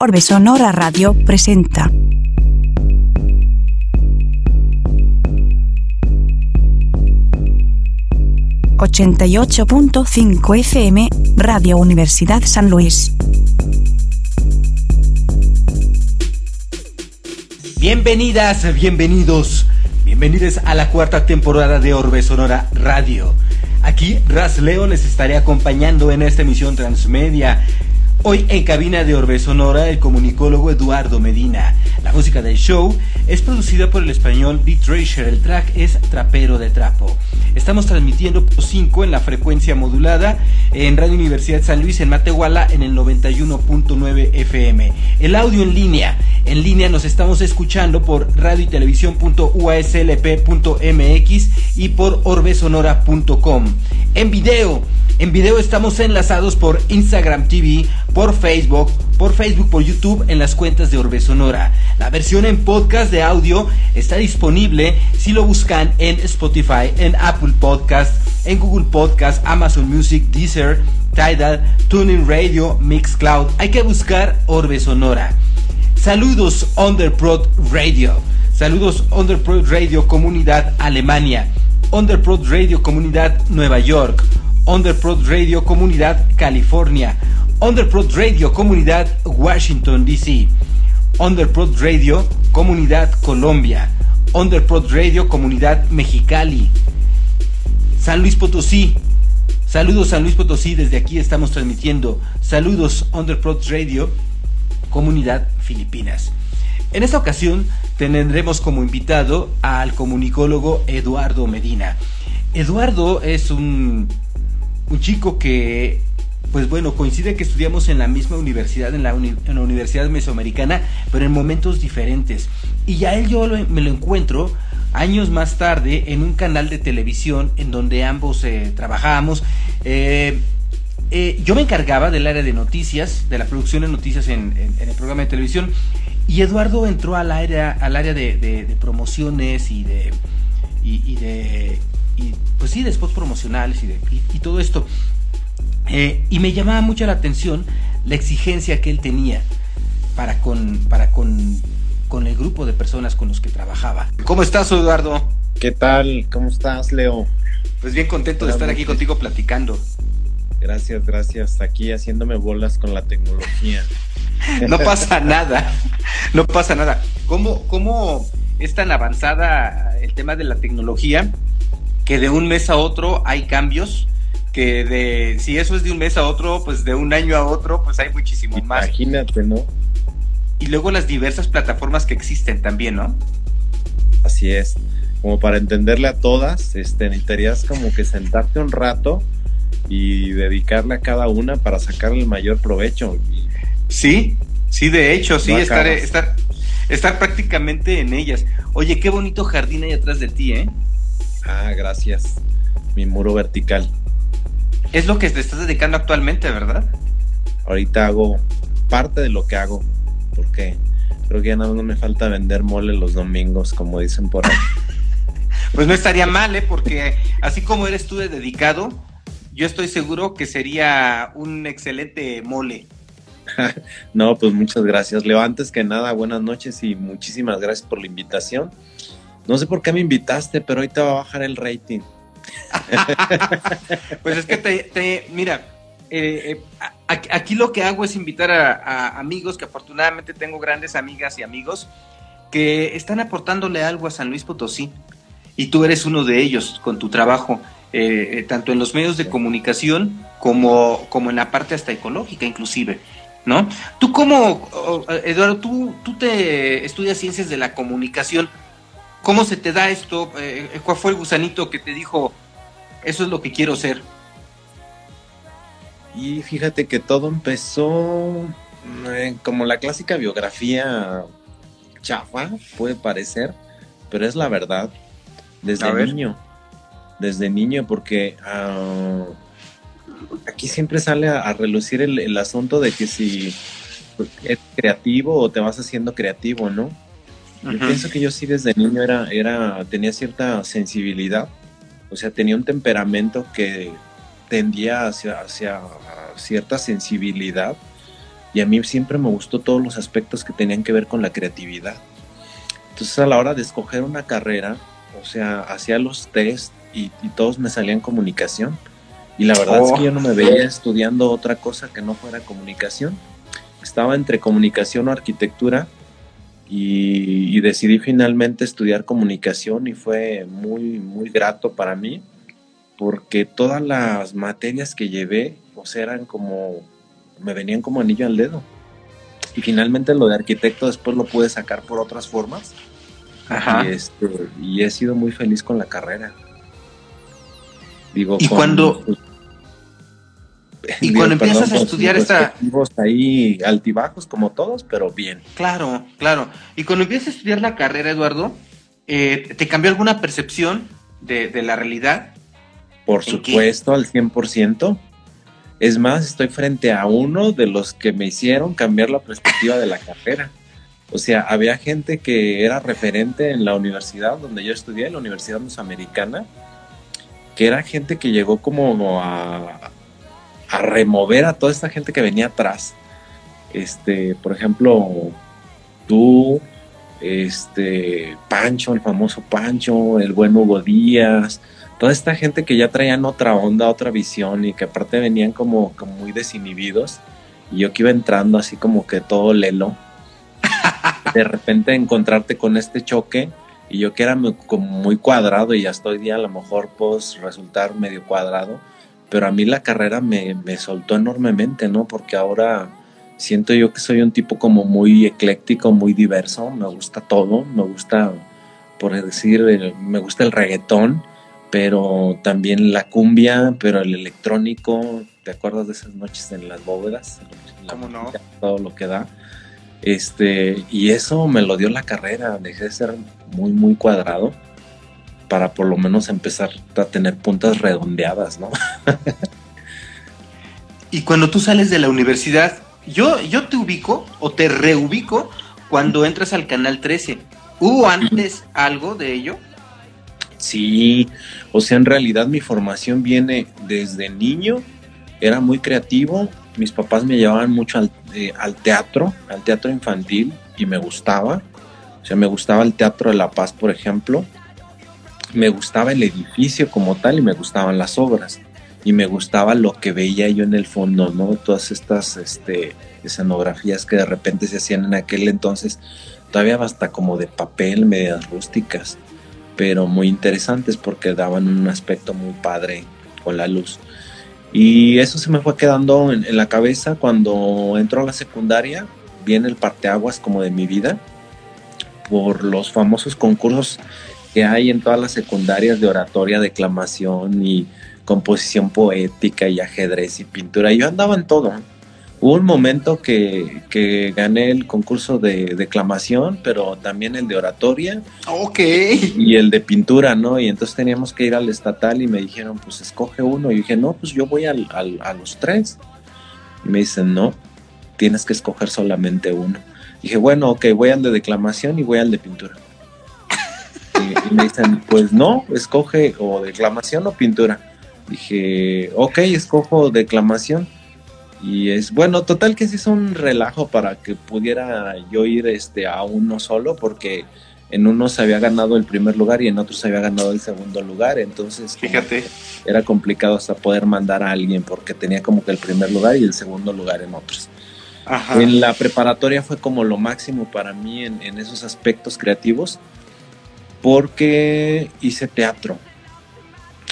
Orbe Sonora Radio presenta. ...88.5 FM, Radio Universidad San Luis. Bienvenidas, bienvenidos, bienvenidos a la cuarta temporada de Orbe Sonora Radio. Aquí Raz Leo les estaré acompañando en esta emisión transmedia Hoy en cabina de Orbe Sonora, el comunicólogo Eduardo Medina. La música del show es producida por el español Beat Treasure. El track es Trapero de Trapo. Estamos transmitiendo 5 en la frecuencia modulada en Radio Universidad San Luis en Matehuala en el 91.9 FM. El audio en línea. En línea nos estamos escuchando por radio y televisión.uslp.mx y por orbesonora.com. En video en video estamos enlazados por Instagram TV, por Facebook, por Facebook, por YouTube en las cuentas de Orbe Sonora. La versión en podcast de audio está disponible si lo buscan en Spotify, en Apple Podcast, en Google Podcast, Amazon Music, Deezer, Tidal, Tuning Radio, Mixcloud. Hay que buscar Orbe Sonora. Saludos Underprod Radio. Saludos Underprod Radio Comunidad Alemania. Underprod Radio Comunidad Nueva York. Underprod Radio Comunidad California, Underprod Radio Comunidad Washington DC, Underprod Radio Comunidad Colombia, Underprod Radio Comunidad Mexicali, San Luis Potosí. Saludos San Luis Potosí, desde aquí estamos transmitiendo. Saludos Underprod Radio Comunidad Filipinas. En esta ocasión tendremos como invitado al comunicólogo Eduardo Medina. Eduardo es un un chico que, pues bueno, coincide que estudiamos en la misma universidad, en la, Universidad Mesoamericana, pero en momentos diferentes. Y ya él yo me lo encuentro años más tarde en un canal de televisión en donde ambos eh, trabajábamos. Eh, eh, yo me encargaba del área de noticias, de la producción de noticias en, el programa de televisión, y Eduardo entró al área, al área de, promociones y de, y de y pues sí, de spots promocionales y, de, y, todo esto. Eh, y me llamaba mucho la atención la exigencia que él tenía para con, para con, con el grupo de personas con los que trabajaba. ¿Cómo estás, Eduardo? ¿Qué tal? ¿Cómo estás, Leo? Pues bien contento de estar aquí contigo platicando. Gracias, gracias. Aquí haciéndome bolas con la tecnología. no pasa nada, no pasa nada. ¿Cómo, ¿Cómo es tan avanzada el tema de la tecnología que de un mes a otro hay cambios, que de si eso es de un mes a otro, pues de un año a otro, pues hay muchísimo más. Imagínate, ¿no? Y luego las diversas plataformas que existen también, ¿no? Así es. Como para entenderle a todas, este, necesitarías como que sentarte un rato y dedicarle a cada una para sacarle el mayor provecho. Sí, sí, de hecho, sí, estar, estar, estar prácticamente en ellas. Oye, qué bonito jardín hay atrás de ti, ¿eh? Ah, gracias. Mi muro vertical. Es lo que te estás dedicando actualmente, ¿verdad? Ahorita hago parte de lo que hago, porque creo que ya no, me falta vender mole los domingos, como dicen por ahí. pues no estaría mal, ¿eh? Porque así como eres tú de dedicado, yo estoy seguro que sería un excelente mole. no, pues muchas gracias. Leo, antes que nada, buenas noches y muchísimas gracias por la invitación. No sé por qué me invitaste, pero ahorita va a bajar el rating. pues es que te, mira, eh, eh, aquí lo que hago es invitar a, amigos, que afortunadamente tengo grandes amigas y amigos, que están aportándole algo a San Luis Potosí. Y tú eres uno de ellos con tu trabajo, eh, tanto en los medios de comunicación como, como en la parte hasta ecológica inclusive. ¿No? Tú como, Eduardo, tú, tú te estudias ciencias de la comunicación. ¿Cómo se te da esto? Eh, eh, ¿Cuál fue el gusanito que te dijo, eso es lo que quiero ser? Y fíjate que todo empezó eh, como la clásica biografía chafa, puede parecer, pero es la verdad. Desde niño. Desde niño, porque ah, aquí siempre sale a, relucir el, el, asunto de que si eres creativo o te vas haciendo creativo, ¿no? Yo pienso que yo sí desde niño era, era, tenía cierta sensibilidad, o sea, tenía un temperamento que tendía hacia, hacia cierta sensibilidad y a mí siempre me gustó todos los aspectos que tenían que ver con la creatividad. Entonces a la hora de escoger una carrera, o sea, hacía los test y, todos me salían comunicación. Y la verdad es que yo no me veía estudiando otra cosa que no fuera comunicación. Estaba entre comunicación o arquitectura y, y, decidí finalmente estudiar comunicación y fue muy, muy grato para mí porque todas las materias que llevé, pues eran como, me venían como anillo al dedo. Y finalmente lo de arquitecto después lo pude sacar por otras formas. Ajá. Y, este, y he sido muy feliz con la carrera. Digo, y cuando... y cuando empiezas a estudiar esta... Ahí altibajos como todos, pero bien. Claro, claro. Y cuando empiezas a estudiar la carrera, Eduardo, eh, ¿te cambió alguna percepción de, de la realidad? Por supuesto, al 100%. Es más, estoy frente a uno de los que me hicieron cambiar la perspectiva de la carrera. O sea, había gente que era referente en la universidad donde yo estudié, la Universidad Mesoamericana, que era gente que llegó como a, a remover a toda esta gente que venía atrás. Este, por ejemplo, tú, este, Pancho, el famoso Pancho, el buen Hugo Díaz, toda esta gente que ya traían otra onda, otra visión y que aparte venían como, como muy desinhibidos y yo que iba entrando así como que todo lelo, de repente encontrarte con este choque y yo que era muy, como muy cuadrado y hasta hoy día a lo mejor pues resultar medio cuadrado, pero a mí la carrera me, me soltó enormemente, ¿no? Porque ahora siento yo que soy un tipo como muy ecléctico, muy diverso, me gusta todo, me gusta, por decir, me gusta el reggaetón, pero también la cumbia, pero el electrónico, ¿te acuerdas de esas noches en las bóvedas? ¿Cómo no? Todo lo que da. Este, y eso me lo dio la carrera, dejé de ser muy, muy cuadrado para por lo menos empezar a tener puntas redondeadas, ¿no? y cuando tú sales de la universidad, yo, yo te ubico o te reubico cuando entras al canal 13. ¿Hubo antes algo de ello? Sí, o sea, en realidad mi formación viene desde niño, era muy creativo, mis papás me llevaban mucho al, eh, al, teatro, al teatro infantil, y me gustaba, o sea, me gustaba el Teatro de la Paz, por ejemplo, me gustaba el edificio como tal y me gustaban las obras, y me gustaba lo que veía yo en el fondo, ¿no? Todas estas este, escenografías que de repente se hacían en aquel entonces, todavía hasta como de papel, medias rústicas pero muy interesantes porque daban un aspecto muy padre con la luz. Y eso se me fue quedando en, la cabeza cuando entró a la secundaria, viene el parteaguas como de mi vida, por los famosos concursos que hay en todas las secundarias de oratoria, declamación y composición poética y ajedrez y pintura. Yo andaba en todo. Hubo un momento que, que, gané el concurso de declamación, pero también el de oratoria. Ok. Y el de pintura, ¿no? Y entonces teníamos que ir al estatal y me dijeron, pues escoge uno. Y dije, no, pues yo voy al, a los tres. Y me dicen, no, tienes que escoger solamente uno. dije, bueno, ok, voy al de declamación y voy al de pintura. Y, y me dicen, pues no, escoge o declamación o pintura. Dije, ok, escojo declamación y es bueno, total que sí es un relajo para que pudiera yo ir este, a uno solo, porque en uno se había ganado el primer lugar y en otro se había ganado el segundo lugar. Entonces, fíjate, era complicado hasta poder mandar a alguien porque tenía como que el primer lugar y el segundo lugar en otros. En la preparatoria fue como lo máximo para mí en, en esos aspectos creativos porque hice teatro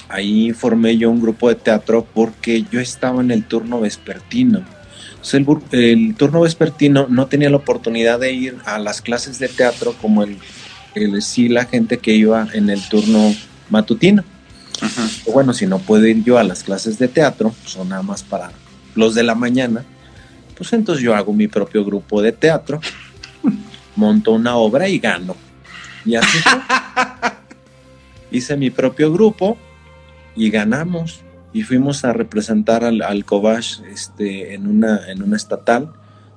ahí formé yo un grupo de teatro porque yo estaba en el turno vespertino. el, turno vespertino no tenía la oportunidad de ir a las clases de teatro como el, sí la gente que iba en el turno matutino. Bueno, si no puedo ir yo a las clases de teatro, son nada más para los de la mañana, pues entonces yo hago mi propio grupo de teatro, monto una obra y gano. Y así Hice mi propio grupo, y ganamos y fuimos a representar al, al este, en, una, en una estatal.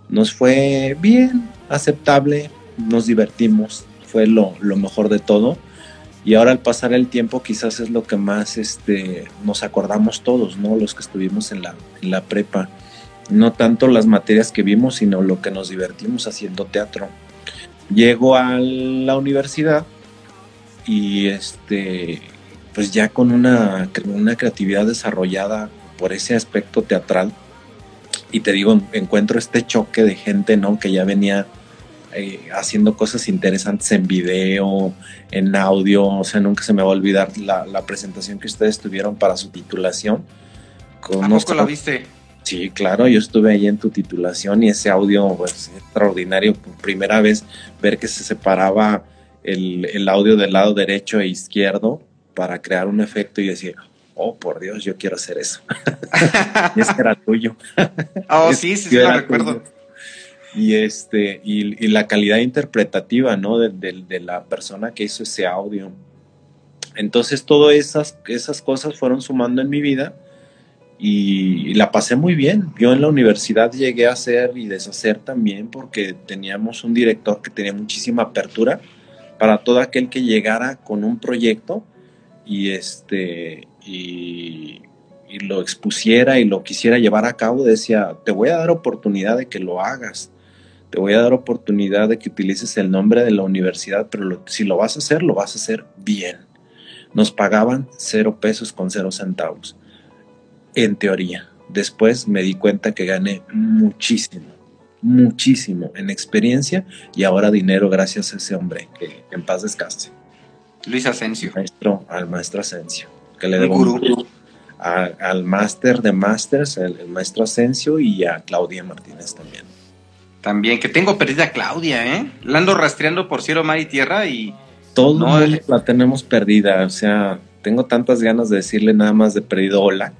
Nos fue bien, aceptable, nos divertimos, fue lo, lo, mejor de todo. Y ahora al pasar el tiempo quizás es lo que más este, nos acordamos todos, ¿no? Los que estuvimos en la, en la prepa. no tanto las materias que vimos, sino lo que nos divertimos haciendo teatro. Llego a la universidad y este, pues ya con una, una creatividad desarrollada por ese aspecto teatral. Y te digo, encuentro este choque de gente, ¿no? Que ya venía eh, haciendo cosas interesantes en video, en audio. O sea, nunca se me va a olvidar la, presentación que ustedes tuvieron para su titulación. ¿A poco la viste? Sí, claro, yo estuve ahí en tu titulación y ese audio pues extraordinario. Por primera vez ver que se separaba el, el audio del lado derecho e izquierdo para crear un efecto y decir, oh, por Dios, yo quiero hacer eso. y ese era tuyo. Oh, sí, sí, sí, lo recuerdo. Y, este, y, la calidad interpretativa, ¿no? De, la persona que hizo ese audio. Entonces, todas esas, esas cosas fueron sumando en mi vida y, la pasé muy bien. Yo en la universidad llegué a hacer y deshacer también porque teníamos un director que tenía muchísima apertura para todo aquel que llegara con un proyecto y este y, lo expusiera y lo quisiera llevar a cabo, decía, te voy a dar oportunidad de que lo hagas, te voy a dar oportunidad de que utilices el nombre de la universidad, pero si lo vas a hacer, lo vas a hacer bien. Nos pagaban cero pesos con cero centavos, en teoría. Después me di cuenta que gané muchísimo, muchísimo en experiencia y ahora dinero gracias a ese hombre que en paz descanse. Luis Asensio. Maestro, al maestro Asensio. Que le debo al máster de másters, el, maestro Asensio y a Claudia Martínez también. También, que tengo perdida a Claudia, ¿eh? La ando rastreando por cielo, mar y tierra y... Todo no, la tenemos perdida, o sea, tengo tantas ganas de decirle nada más de perdido hola,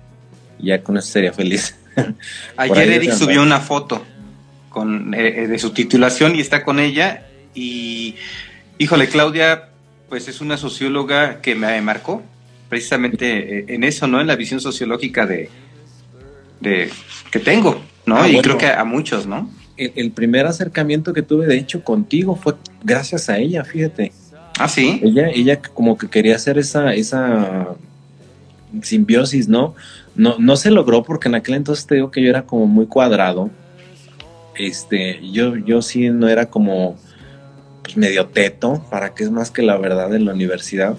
ya con eso sería feliz. Ayer Eric subió una foto con, eh, de su titulación y está con ella y, híjole, Claudia, pues es una socióloga que me marcó precisamente eh, en eso, ¿no? En la visión sociológica de, de que tengo, ¿no? Ah, y creo que a muchos, ¿no? El, primer acercamiento que tuve, de hecho, contigo fue gracias a ella, fíjate. Ah, sí. Ella, ella como que quería hacer esa, esa simbiosis, ¿no? No, no se logró porque en aquel entonces te digo que yo era como muy cuadrado. Este, yo, yo sí no era como pues, medio teto, para que es más que la verdad en la universidad.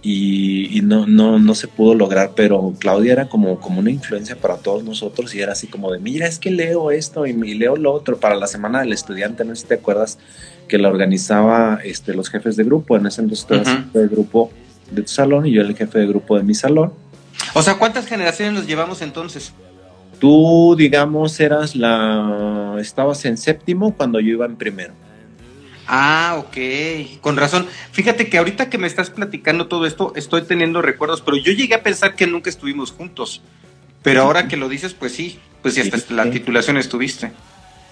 Y, no, no, no se pudo lograr, pero Claudia era como, como una influencia para todos nosotros y era así como de, mira, es que leo esto y, leo lo otro para la Semana del Estudiante, no sé si te acuerdas que la organizaba este, los jefes de grupo, en ese entonces tú eras el jefe de grupo de tu salón y yo el jefe de grupo de mi salón. O sea, ¿cuántas generaciones nos llevamos entonces? Tú, digamos, eras la... estabas en séptimo cuando yo iba en primero. Ah, ok, con razón. Fíjate que ahorita que me estás platicando todo esto, estoy teniendo recuerdos, pero yo llegué a pensar que nunca estuvimos juntos. Pero ahora que lo dices, pues sí, pues sí, hasta la titulación estuviste.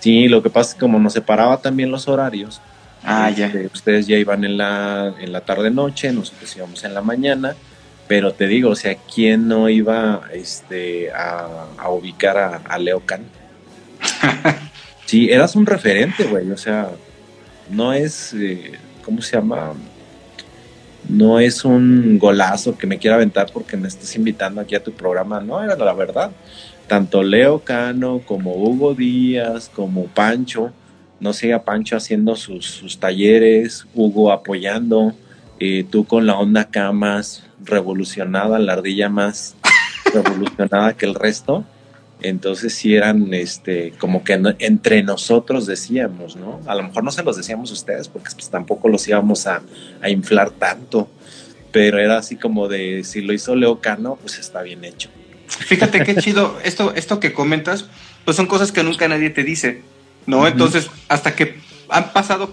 Sí, lo que pasa es que como nos separaba también los horarios, ah, ya. Este, ustedes ya iban en la, en la tarde-noche, nosotros íbamos en la mañana, pero te digo, o sea, ¿quién no iba este, a, ubicar a, a Leo Can? sí, eras un referente, güey, o sea, no es, eh, ¿cómo se llama? No es un golazo que me quiera aventar porque me estás invitando aquí a tu programa, no, era la verdad. Tanto Leo Cano como Hugo Díaz, como Pancho, no siga Pancho haciendo sus, talleres, Hugo apoyando, eh, tú con la onda acá más revolucionada, la ardilla más revolucionada que el resto entonces sí eran este, como que entre nosotros decíamos, ¿no? A lo mejor no se los decíamos a ustedes porque pues, tampoco los íbamos a, inflar tanto, pero era así como de si lo hizo Leo Cano, pues está bien hecho. Fíjate qué chido, esto, esto que comentas, pues son cosas que nunca nadie te dice, ¿no? Entonces, hasta que han pasado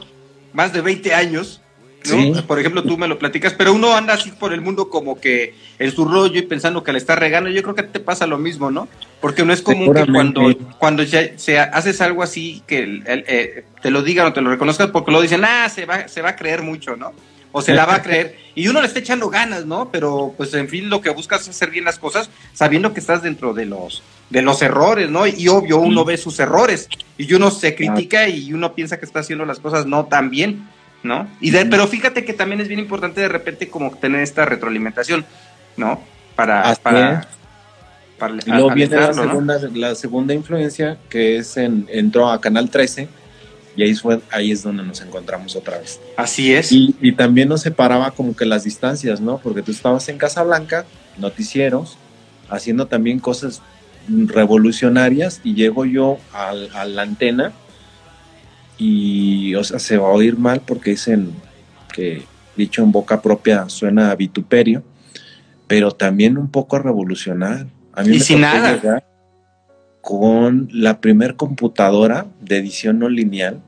más de 20 años, por ejemplo, tú me lo platicas, pero uno anda así por el mundo como que en su rollo y pensando que le está regando. Yo creo que te pasa lo mismo, ¿no? Porque no es común que cuando, cuando se haces algo así que eh, te lo digan o te lo reconozcan, porque lo dicen, ah, se va, se va a creer mucho, ¿no? O se la va a creer. Y uno le está echando ganas, ¿no? Pero, pues, en fin, lo que buscas es hacer bien las cosas, sabiendo que estás dentro de los, de los errores, ¿no? Y obvio, uno ve sus errores. Y uno se critica y uno piensa que está haciendo las cosas no tan bien ¿no? Y pero fíjate que también es bien importante de repente como tener esta retroalimentación, ¿no? Para, para y luego viene la segunda, la segunda influencia, que es en, entró a Canal 13, y ahí, fue, ahí es donde nos encontramos otra vez. Así es. Y, y también nos separaba como que las distancias, ¿no? Porque tú estabas en Casablanca, noticieros, haciendo también cosas revolucionarias, y llego yo a la antena, y, o sea, se va a oír mal porque dicen que dicho en boca propia suena a vituperio, pero también un poco a revolucionar. A mí y sin nada. Con la primer computadora de edición no lineal,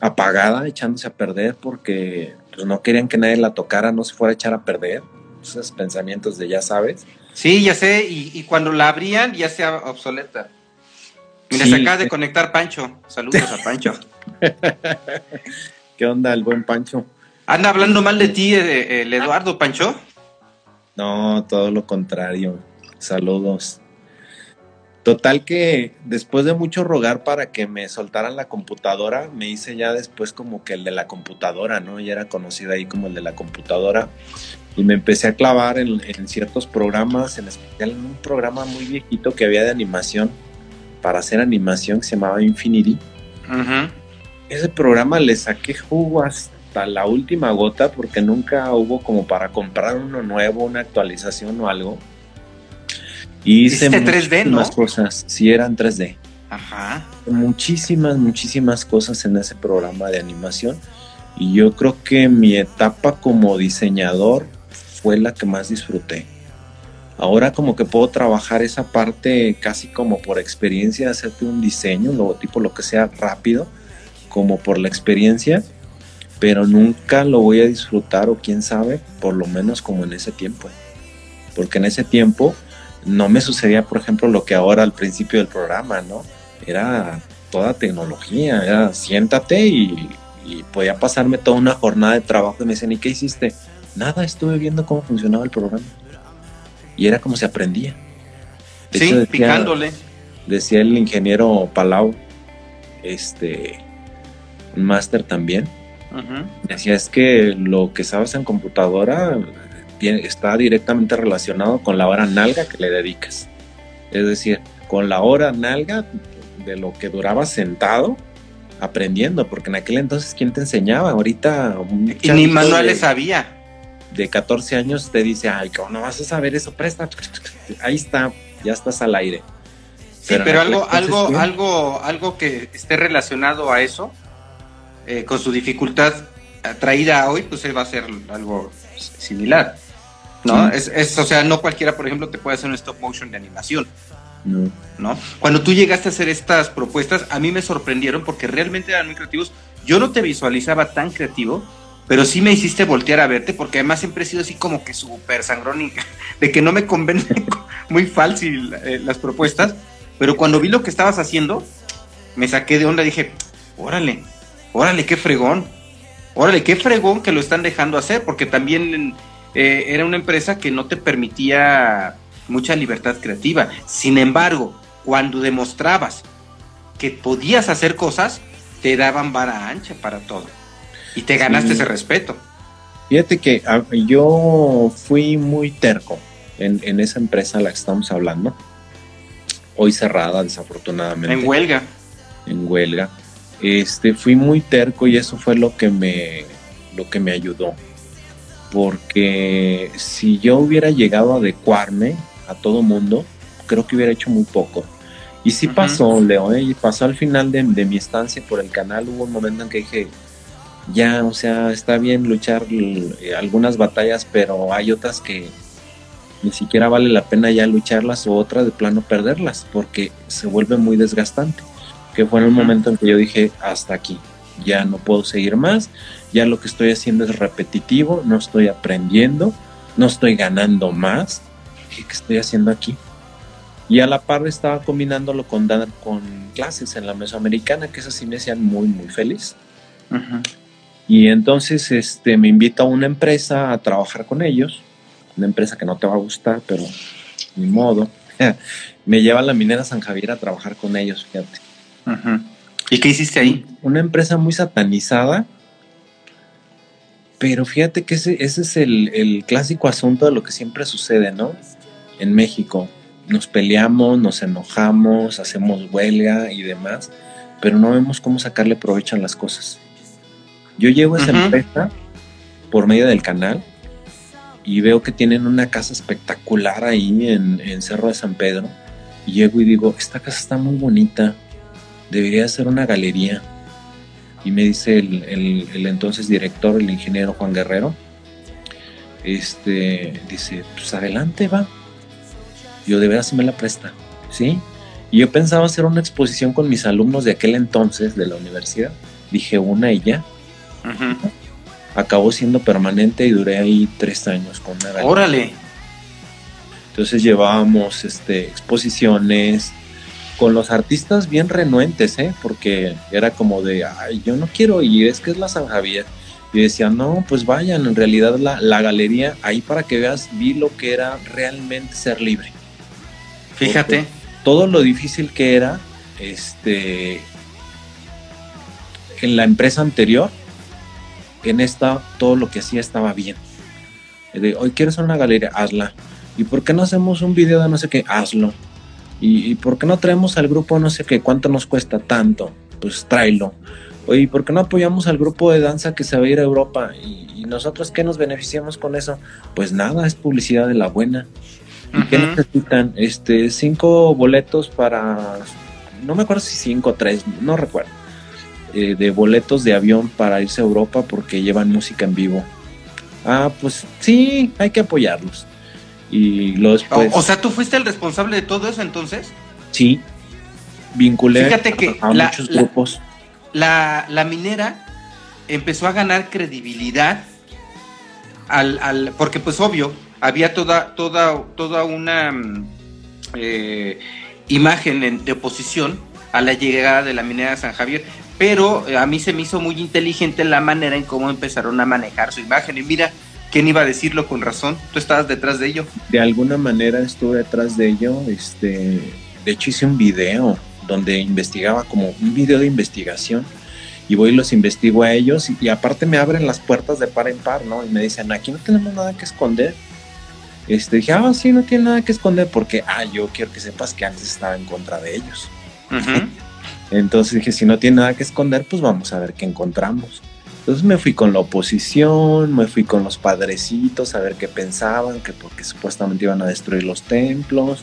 apagada, echándose a perder porque pues, no querían que nadie la tocara, no se fuera a echar a perder. Esos pensamientos de ya sabes. Sí, ya sé, y, cuando la abrían ya sea obsoleta. Mira, se acaba de conectar Pancho. Saludos a Pancho. ¿Qué onda el buen Pancho? ¿Anda hablando mal de ti eh, el Eduardo Pancho? No, todo lo contrario. Saludos. Total que después de mucho rogar para que me soltaran la computadora, me hice ya después como que el de la computadora, ¿no? Ya era conocido ahí como el de la computadora. Y me empecé a clavar en, ciertos programas, en especial en un programa muy viejito que había de animación, para hacer animación, que se llamaba Infinity. Ese programa le saqué jugo hasta la última gota porque nunca hubo como para comprar uno nuevo, una actualización o algo. Y hice 3D, ¿no? cosas, sí eran 3D. Ajá. Muchísimas, muchísimas cosas en ese programa de animación. Y yo creo que mi etapa como diseñador fue la que más disfruté. Ahora como que puedo trabajar esa parte casi como por experiencia, hacerte un diseño, un logotipo, lo que sea rápido, como por la experiencia, pero nunca lo voy a disfrutar o quién sabe, por lo menos como en ese tiempo. Porque en ese tiempo no me sucedía, por ejemplo, lo que ahora al principio del programa, ¿no? Era toda tecnología, era siéntate y, podía pasarme toda una jornada de trabajo y me decían, ¿y qué hiciste? Nada, estuve viendo cómo funcionaba el programa. Y era como se aprendía. sí, picándole. Decía el ingeniero Palau, este, un máster también, decía, es que lo que sabes en computadora está directamente relacionado con la hora nalga que le dedicas. Es decir, con la hora nalga de lo que duraba sentado aprendiendo, porque en aquel entonces, ¿quién te enseñaba? Ahorita... Y ni manuales había. De 14 años te dice, ay, ¿cómo no vas a saber eso? Presta. Ahí está, ya estás al aire. Sí, pero, algo, algo, algo, algo que esté relacionado a eso, eh, con su dificultad traída hoy, pues va a ser algo similar. ¿no? Es, o sea, no cualquiera, por ejemplo, te puede hacer un stop motion de animación. No. Cuando tú llegaste a hacer estas propuestas, a mí me sorprendieron porque realmente eran muy creativos. Yo no te visualizaba tan creativo, pero sí me hiciste voltear a verte porque además siempre he sido así como que súper sangrón de que no me convencen muy fácil eh, las propuestas. Pero cuando vi lo que estabas haciendo, me saqué de onda, dije, órale, órale, qué fregón. Órale, qué fregón que lo están dejando hacer, porque también eh, era una empresa que no te permitía mucha libertad creativa. Sin embargo, cuando demostrabas que podías hacer cosas, te daban vara ancha para todo. Y te ganaste ese respeto. Fíjate que ah, yo fui muy terco en, en, esa empresa a la que estamos hablando. Hoy cerrada, desafortunadamente. En huelga. En huelga. Este, fui muy terco y eso fue lo que me, lo que me ayudó porque si yo hubiera llegado a adecuarme a todo mundo, creo que hubiera hecho muy poco. Y sí pasó, Leo, ¿eh? y pasó al final de, mi estancia por el canal, hubo un momento en que dije, ya, o sea, está bien luchar eh, algunas batallas, pero hay otras que ni siquiera vale la pena ya lucharlas o otras de plano perderlas, porque se vuelve muy desgastante. Que fue en el momento en que yo dije, hasta aquí, ya no puedo seguir más, ya lo que estoy haciendo es repetitivo, no estoy aprendiendo, no estoy ganando más. ¿Qué, estoy haciendo aquí? Y a la par estaba combinándolo con, con clases en la mesoamericana, que esas sí me hacían muy, muy feliz. Y entonces este, me invita a una empresa a trabajar con ellos, una empresa que no te va a gustar, pero ni modo. me lleva a la minera San Javier a trabajar con ellos, fíjate. ¿Y qué hiciste ahí? Una empresa muy satanizada, pero fíjate que ese, ese es el, clásico asunto de lo que siempre sucede, ¿no? En México. nos peleamos, nos enojamos, hacemos huelga y demás, pero no vemos cómo sacarle provecho a las cosas. Yo llego a esa empresa por medio del canal y veo que tienen una casa espectacular ahí en, en Cerro de San Pedro. Y llego y digo, esta casa está muy bonita, debería ser una galería. Y me dice el, el entonces director, el ingeniero Juan Guerrero, este, dice, pues adelante va. Yo de veras me la presta, ¿sí? Y yo pensaba hacer una exposición con mis alumnos de aquel entonces de la universidad. Dije una y ya. Acabó siendo permanente y duré ahí tres años con una Órale. Entonces llevábamos este, exposiciones con los artistas bien renuentes, ¿eh? porque era como de, ay, yo no quiero ir, es que es la San Javier. Y decía, no, pues vayan, en realidad la, la galería, ahí para que veas, vi lo que era realmente ser libre. Fíjate. todo lo difícil que era, este, en la empresa anterior, en esta, todo lo que hacía estaba bien. De, hoy quieres una galería, hazla. ¿Y por qué no hacemos un video de no sé qué? Hazlo. ¿Y, por qué no traemos al grupo no sé qué? ¿Cuánto nos cuesta? Tanto. Pues tráelo. Oye, ¿por qué no apoyamos al grupo de danza que se va a ir a Europa? ¿Y, nosotros qué nos beneficiamos con eso? Pues nada, es publicidad de la buena. ¿Y qué necesitan? Este, cinco boletos para, no me acuerdo si cinco o tres, no recuerdo, eh, de boletos de avión para irse a Europa porque llevan música en vivo. Ah, pues sí, hay que apoyarlos. Y los o, sea, ¿tú fuiste el responsable de todo eso entonces? Sí, vinculé Fíjate que a, muchos grupos la, minera empezó a ganar credibilidad al, porque pues obvio, había toda, toda, toda una mm, eh, imagen de oposición a la llegada de la minera de San Javier, pero eh, a mí se me hizo muy inteligente la manera en cómo empezaron a manejar su imagen. Y mira, ¿quién iba a decirlo con razón? ¿Tú estabas detrás de ello? De alguna manera estuve detrás de ello. Este, de hecho hice un video donde investigaba como un video de investigación y voy y los investigo a ellos y, aparte me abren las puertas de par en par, ¿no? Y me dicen, aquí no tenemos nada que esconder. Este, dije, ah, sí, no tiene nada que esconder porque, ah, yo quiero que sepas que antes estaba en contra de ellos. Entonces dije, si no tiene nada que esconder, pues vamos a ver qué encontramos. Entonces me fui con la oposición, me fui con los padrecitos a ver qué pensaban, que porque supuestamente iban a destruir los templos.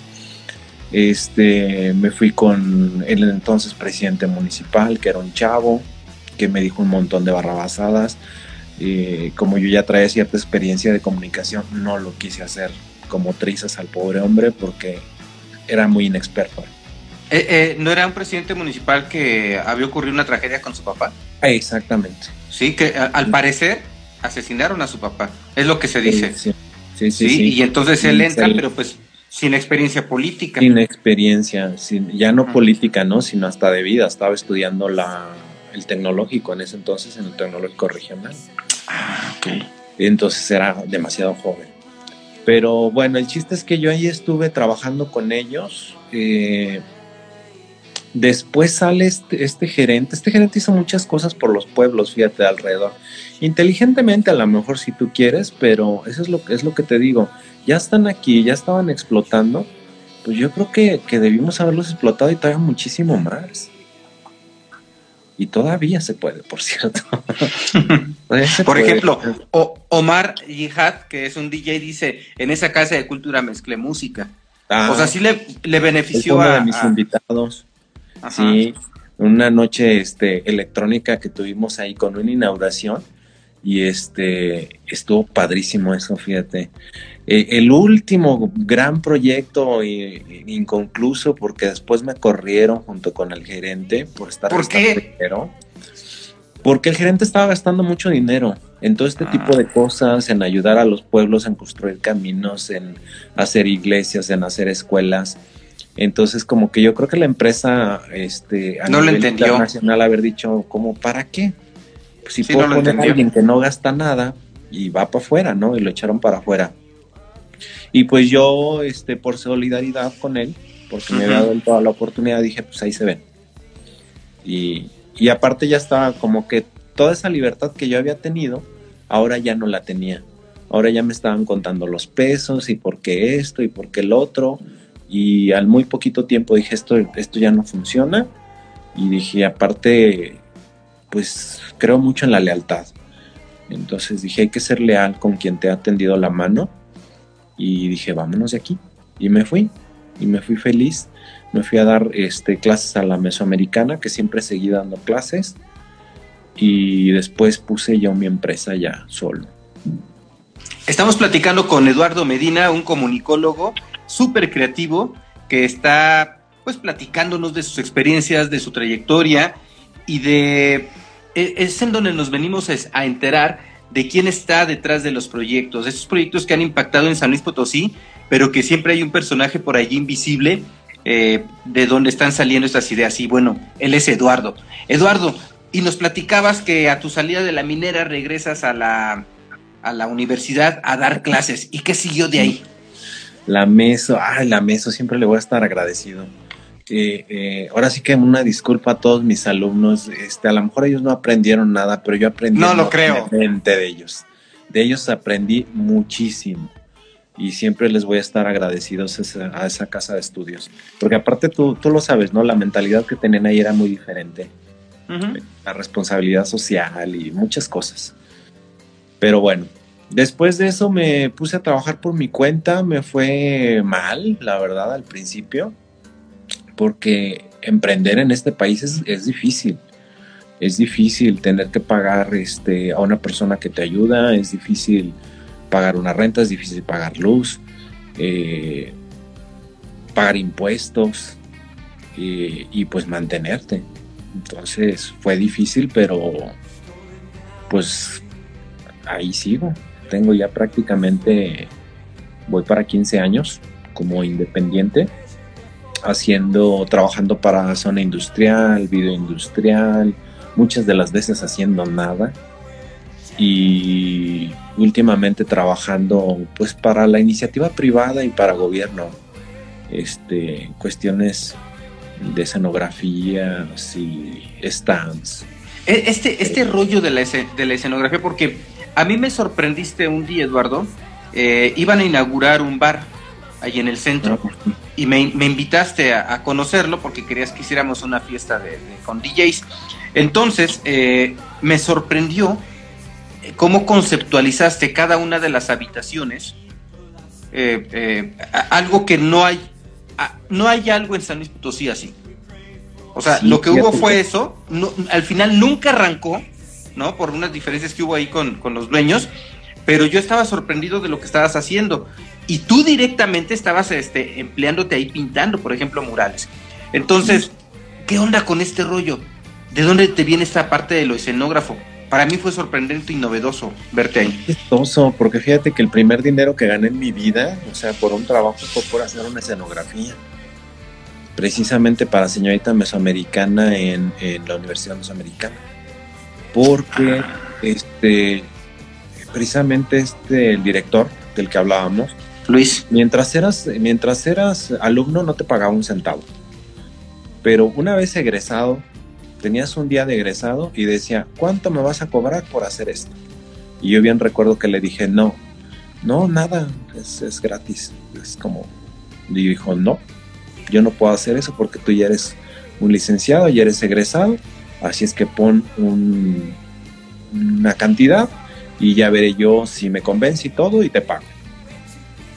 Este, me fui con el entonces presidente municipal, que era un chavo, que me dijo un montón de barrabasadas. y como yo ya traía cierta experiencia de comunicación, no lo quise hacer como trizas al pobre hombre porque era muy inexperto. Eh, eh, ¿No era un presidente municipal que había ocurrido una tragedia con su papá? Exactamente. Sí, que al parecer asesinaron a su papá, es lo que se dice. Sí, sí, sí. y entonces él entra, pero pues sin experiencia política. Sin experiencia, sin, ya no política, ¿no? Sino hasta de vida. Estaba estudiando la, el tecnológico en ese entonces, en el tecnológico regional. Ah, ok. Entonces era demasiado joven. Pero bueno, el chiste es que yo ahí estuve trabajando con ellos. Eh, después sale este, este, gerente. Este gerente hizo muchas cosas por los pueblos, fíjate, de alrededor. Inteligentemente, a lo mejor si tú quieres, pero eso es lo, es lo que te digo ya están aquí, ya estaban explotando, pues yo creo que, debimos haberlos explotado y todavía muchísimo más. Y todavía se puede, por cierto. por ejemplo, Omar Yihad, que es un DJ, dice, en esa casa de cultura mezclé música. Ah, o sea, sí le, le benefició a... mis invitados. Sí, una noche este, electrónica que tuvimos ahí con una inauguración y este estuvo padrísimo eso, fíjate. Eh, el último gran proyecto inconcluso, porque después me corrieron junto con el gerente por estar ¿Por qué? Porque el gerente estaba gastando mucho dinero en todo este tipo de ah. cosas, en ayudar a los pueblos, en construir caminos, en hacer iglesias, en hacer escuelas. Entonces, como que yo creo que la empresa, este, a no nivel internacional, haber dicho, como, ¿para qué? si puedo poner a alguien que no gasta nada y va para afuera, ¿no? Y lo echaron para afuera. Y pues yo, este, por solidaridad con él, porque me había dado toda la oportunidad, dije, pues ahí se ven. Y, y aparte ya estaba como que toda esa libertad que yo había tenido, ahora ya no la tenía. Ahora ya me estaban contando los pesos y por qué esto y por qué el otro. Y al muy poquito tiempo dije, esto, esto ya no funciona. Y dije, aparte, pues creo mucho en la lealtad. Entonces dije, hay que ser leal con quien te ha tendido la mano. Y dije, vámonos de aquí. Y me fui. Y me fui feliz. Me fui a dar este, clases a la mesoamericana, que siempre seguí dando clases. Y después puse yo mi empresa ya solo. Estamos platicando con Eduardo Medina, un comunicólogo súper creativo que está pues platicándonos de sus experiencias, de su trayectoria y de... E, es en donde nos venimos a enterar de quién está detrás de los proyectos, esos proyectos que han impactado en San Luis Potosí, pero que siempre hay un personaje por allí invisible eh, de donde están saliendo estas ideas. Y bueno, él es Eduardo. Eduardo, y nos platicabas que a tu salida de la minera regresas a la, a la universidad a dar clases. ¿Y qué siguió de ahí? La Meso, ay, la Meso, siempre le voy a estar agradecido. Eh, ahora sí que una disculpa a todos mis alumnos, este, a lo mejor ellos no aprendieron nada, pero yo aprendí no lo creo. de ellos. De ellos aprendí muchísimo y siempre les voy a estar agradecidos a esa, casa de estudios. Porque aparte tú, tú lo sabes, ¿no? La mentalidad que tenían ahí era muy diferente. La responsabilidad social y muchas cosas. Pero bueno, después de eso me puse a trabajar por mi cuenta, me fue mal, la verdad, al principio, porque emprender en este país es, difícil. Es difícil tener que pagar este, a una persona que te ayuda, es difícil pagar una renta, es difícil pagar luz, eh, pagar impuestos eh, y pues mantenerte. Entonces fue difícil, pero pues ahí sigo. Tengo ya prácticamente, voy para 15 años como independiente, haciendo, trabajando para zona industrial, video industrial, muchas de las veces haciendo nada. Y últimamente trabajando pues para la iniciativa privada y para gobierno este cuestiones de escenografía y stands. E, este este rollo de la, de la escenografía porque a mí me sorprendiste un día, Eduardo. Eh, iban a inaugurar un bar ahí en el centro y me, invitaste a, conocerlo porque querías que hiciéramos una fiesta de, con DJs. Entonces, eh, me sorprendió eh, cómo conceptualizaste cada una de las habitaciones. algo que no hay, no hay algo en San Luis Potosí así. O sea, lo que hubo fue eso, al final nunca arrancó, ¿no? Por unas diferencias que hubo ahí con, los dueños, pero yo estaba sorprendido de lo que estabas haciendo. Y tú directamente estabas este, empleándote ahí pintando, por ejemplo, murales. Entonces, ¿qué onda con este rollo? ¿De dónde te viene esta parte de lo escenógrafo? Para mí fue sorprendente y novedoso verte ahí. Chistoso, porque fíjate que el primer dinero que gané en mi vida, o sea, por un trabajo fue por hacer una escenografía. Precisamente para señorita mesoamericana en, en la Universidad Mesoamericana porque este, precisamente este, el director del que hablábamos, Luis, mientras eras, mientras eras alumno no te pagaba un centavo, pero una vez egresado, tenías un día de egresado y decía, ¿cuánto me vas a cobrar por hacer esto? Y yo bien recuerdo que le dije, no, no, nada, es, es gratis. Es como, y dijo, no, yo no puedo hacer eso porque tú ya eres un licenciado, ya eres egresado Así es que pon una cantidad y ya veré yo si me convence y todo y te pago.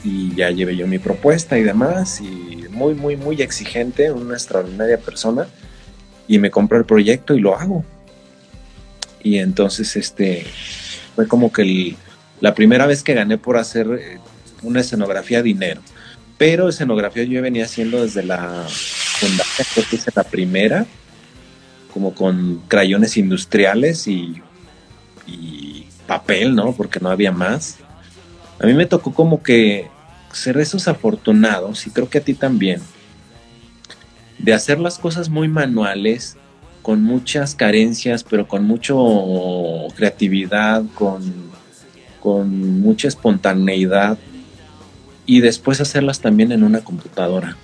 Y ya llevé yo mi propuesta y demás y muy, muy, muy exigente, una extraordinaria persona y me compró el proyecto y lo hago. Y entonces este fue como que la primera vez que gané por hacer eh, una escenografía dinero. Pero escenografía yo venía haciendo desde la fundación, creo que es la primera, como con crayones industriales y, papel, ¿no? Porque no había más. A mí me tocó como que ser esos afortunados, y creo que a ti también, de hacer las cosas muy manuales, con muchas carencias, pero con mucha creatividad, con, con mucha espontaneidad, y después hacerlas también en una computadora.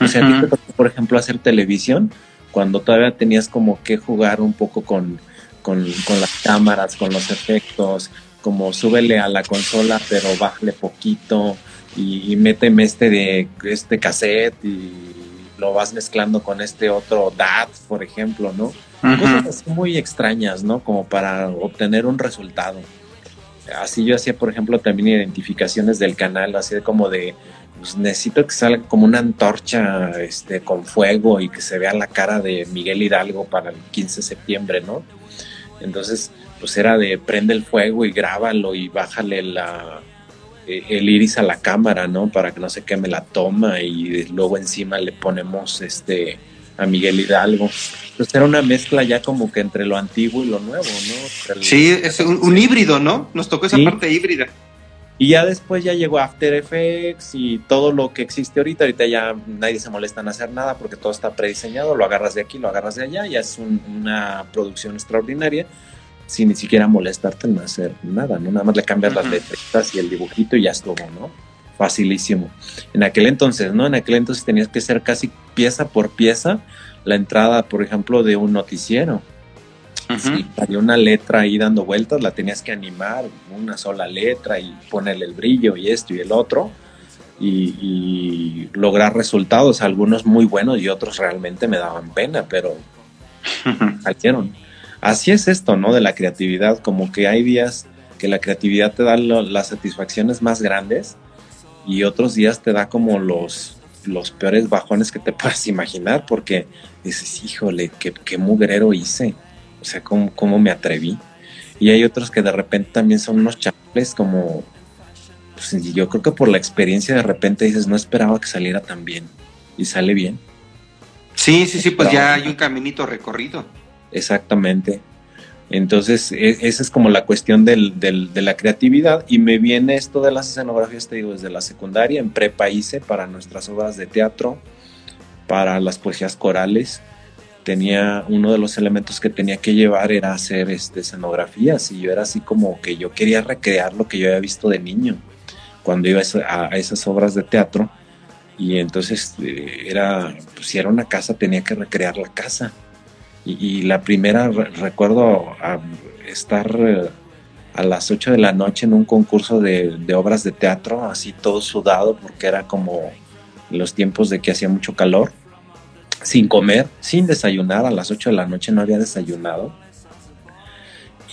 O sea, a mí me tocó, por ejemplo, hacer televisión cuando todavía tenías como que jugar un poco con, las cámaras, con los efectos, como súbele a la consola pero bájale poquito, y, méteme este de este cassette y lo vas mezclando con este otro DAT, por ejemplo, ¿no? Cosas así muy extrañas, ¿no? Como para obtener un resultado. Así yo hacía, por ejemplo, también identificaciones del canal, así como de, pues necesito que salga como una antorcha este, con fuego y que se vea la cara de Miguel Hidalgo para el 15 de septiembre, ¿no? Entonces, pues era de prende el fuego y grábalo y bájale la, eh, el iris a la cámara, ¿no? Para que no se queme la toma y luego encima le ponemos este a Miguel Hidalgo. Pues era una mezcla ya como que entre lo antiguo y lo nuevo, ¿no? sí, es un, híbrido, ¿no? Nos tocó esa parte híbrida. Y ya después ya llegó After Effects y todo lo que existe ahorita. Ahorita ya nadie se molesta en hacer nada porque todo está prediseñado. Lo agarras de aquí, lo agarras de allá. Ya es una producción extraordinaria sin ni siquiera molestarte en hacer nada, ¿no? Nada más le cambias las letras y el dibujito y ya estuvo, ¿no? Facilísimo. En aquel entonces, ¿no? En aquel entonces tenías que ser casi pieza por pieza la entrada, por ejemplo, de un noticiero. Si había una letra ahí dando vueltas, la tenías que animar, una sola letra y ponerle el brillo y esto y el otro. Y, lograr resultados, algunos muy buenos y otros realmente me daban pena, pero salieron así es esto, ¿no? De la creatividad, como que hay días que la creatividad te da las satisfacciones más grandes y otros días te da como los, los peores bajones que te puedas imaginar porque dices, híjole, qué, qué mugrero hice, o sea, ¿cómo, ¿cómo, me atreví? Y hay otros que de repente también son unos chaples como, pues, yo creo que por la experiencia de repente dices, no esperaba que saliera tan bien y sale bien. Sí, sí, sí, pues ya hay un caminito recorrido. Exactamente. Entonces, e, esa es como la cuestión del, de la creatividad. Y me viene esto de las escenografías, te digo, desde la secundaria, en prepa hice para nuestras obras de teatro, para las poesías corales. Tenía uno de los elementos que tenía que llevar era hacer este, escenografías. Y yo era así como que yo quería recrear lo que yo había visto de niño cuando iba a, esas obras de teatro. Y entonces eh, era, pues, si era una casa, tenía que recrear la casa y, la primera, recuerdo estar eh, a las 8 de la noche en un concurso de, obras de teatro, así todo sudado, porque era como los tiempos de que hacía mucho calor, sin comer, sin desayunar, a las 8 de la noche no había desayunado.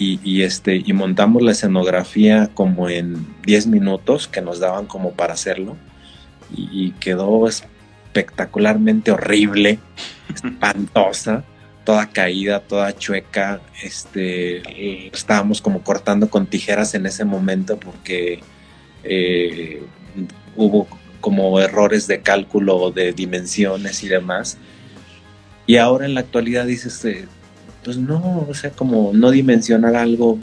Y, este, y montamos la escenografía como en 10 minutos que nos daban como para hacerlo. Y, y quedó espectacularmente horrible, espantosa toda caída, toda chueca. Este, estábamos como cortando con tijeras en ese momento porque eh, hubo como errores de cálculo de dimensiones y demás. Y ahora en la actualidad dices, eh, pues no, o sea, como no dimensionar algo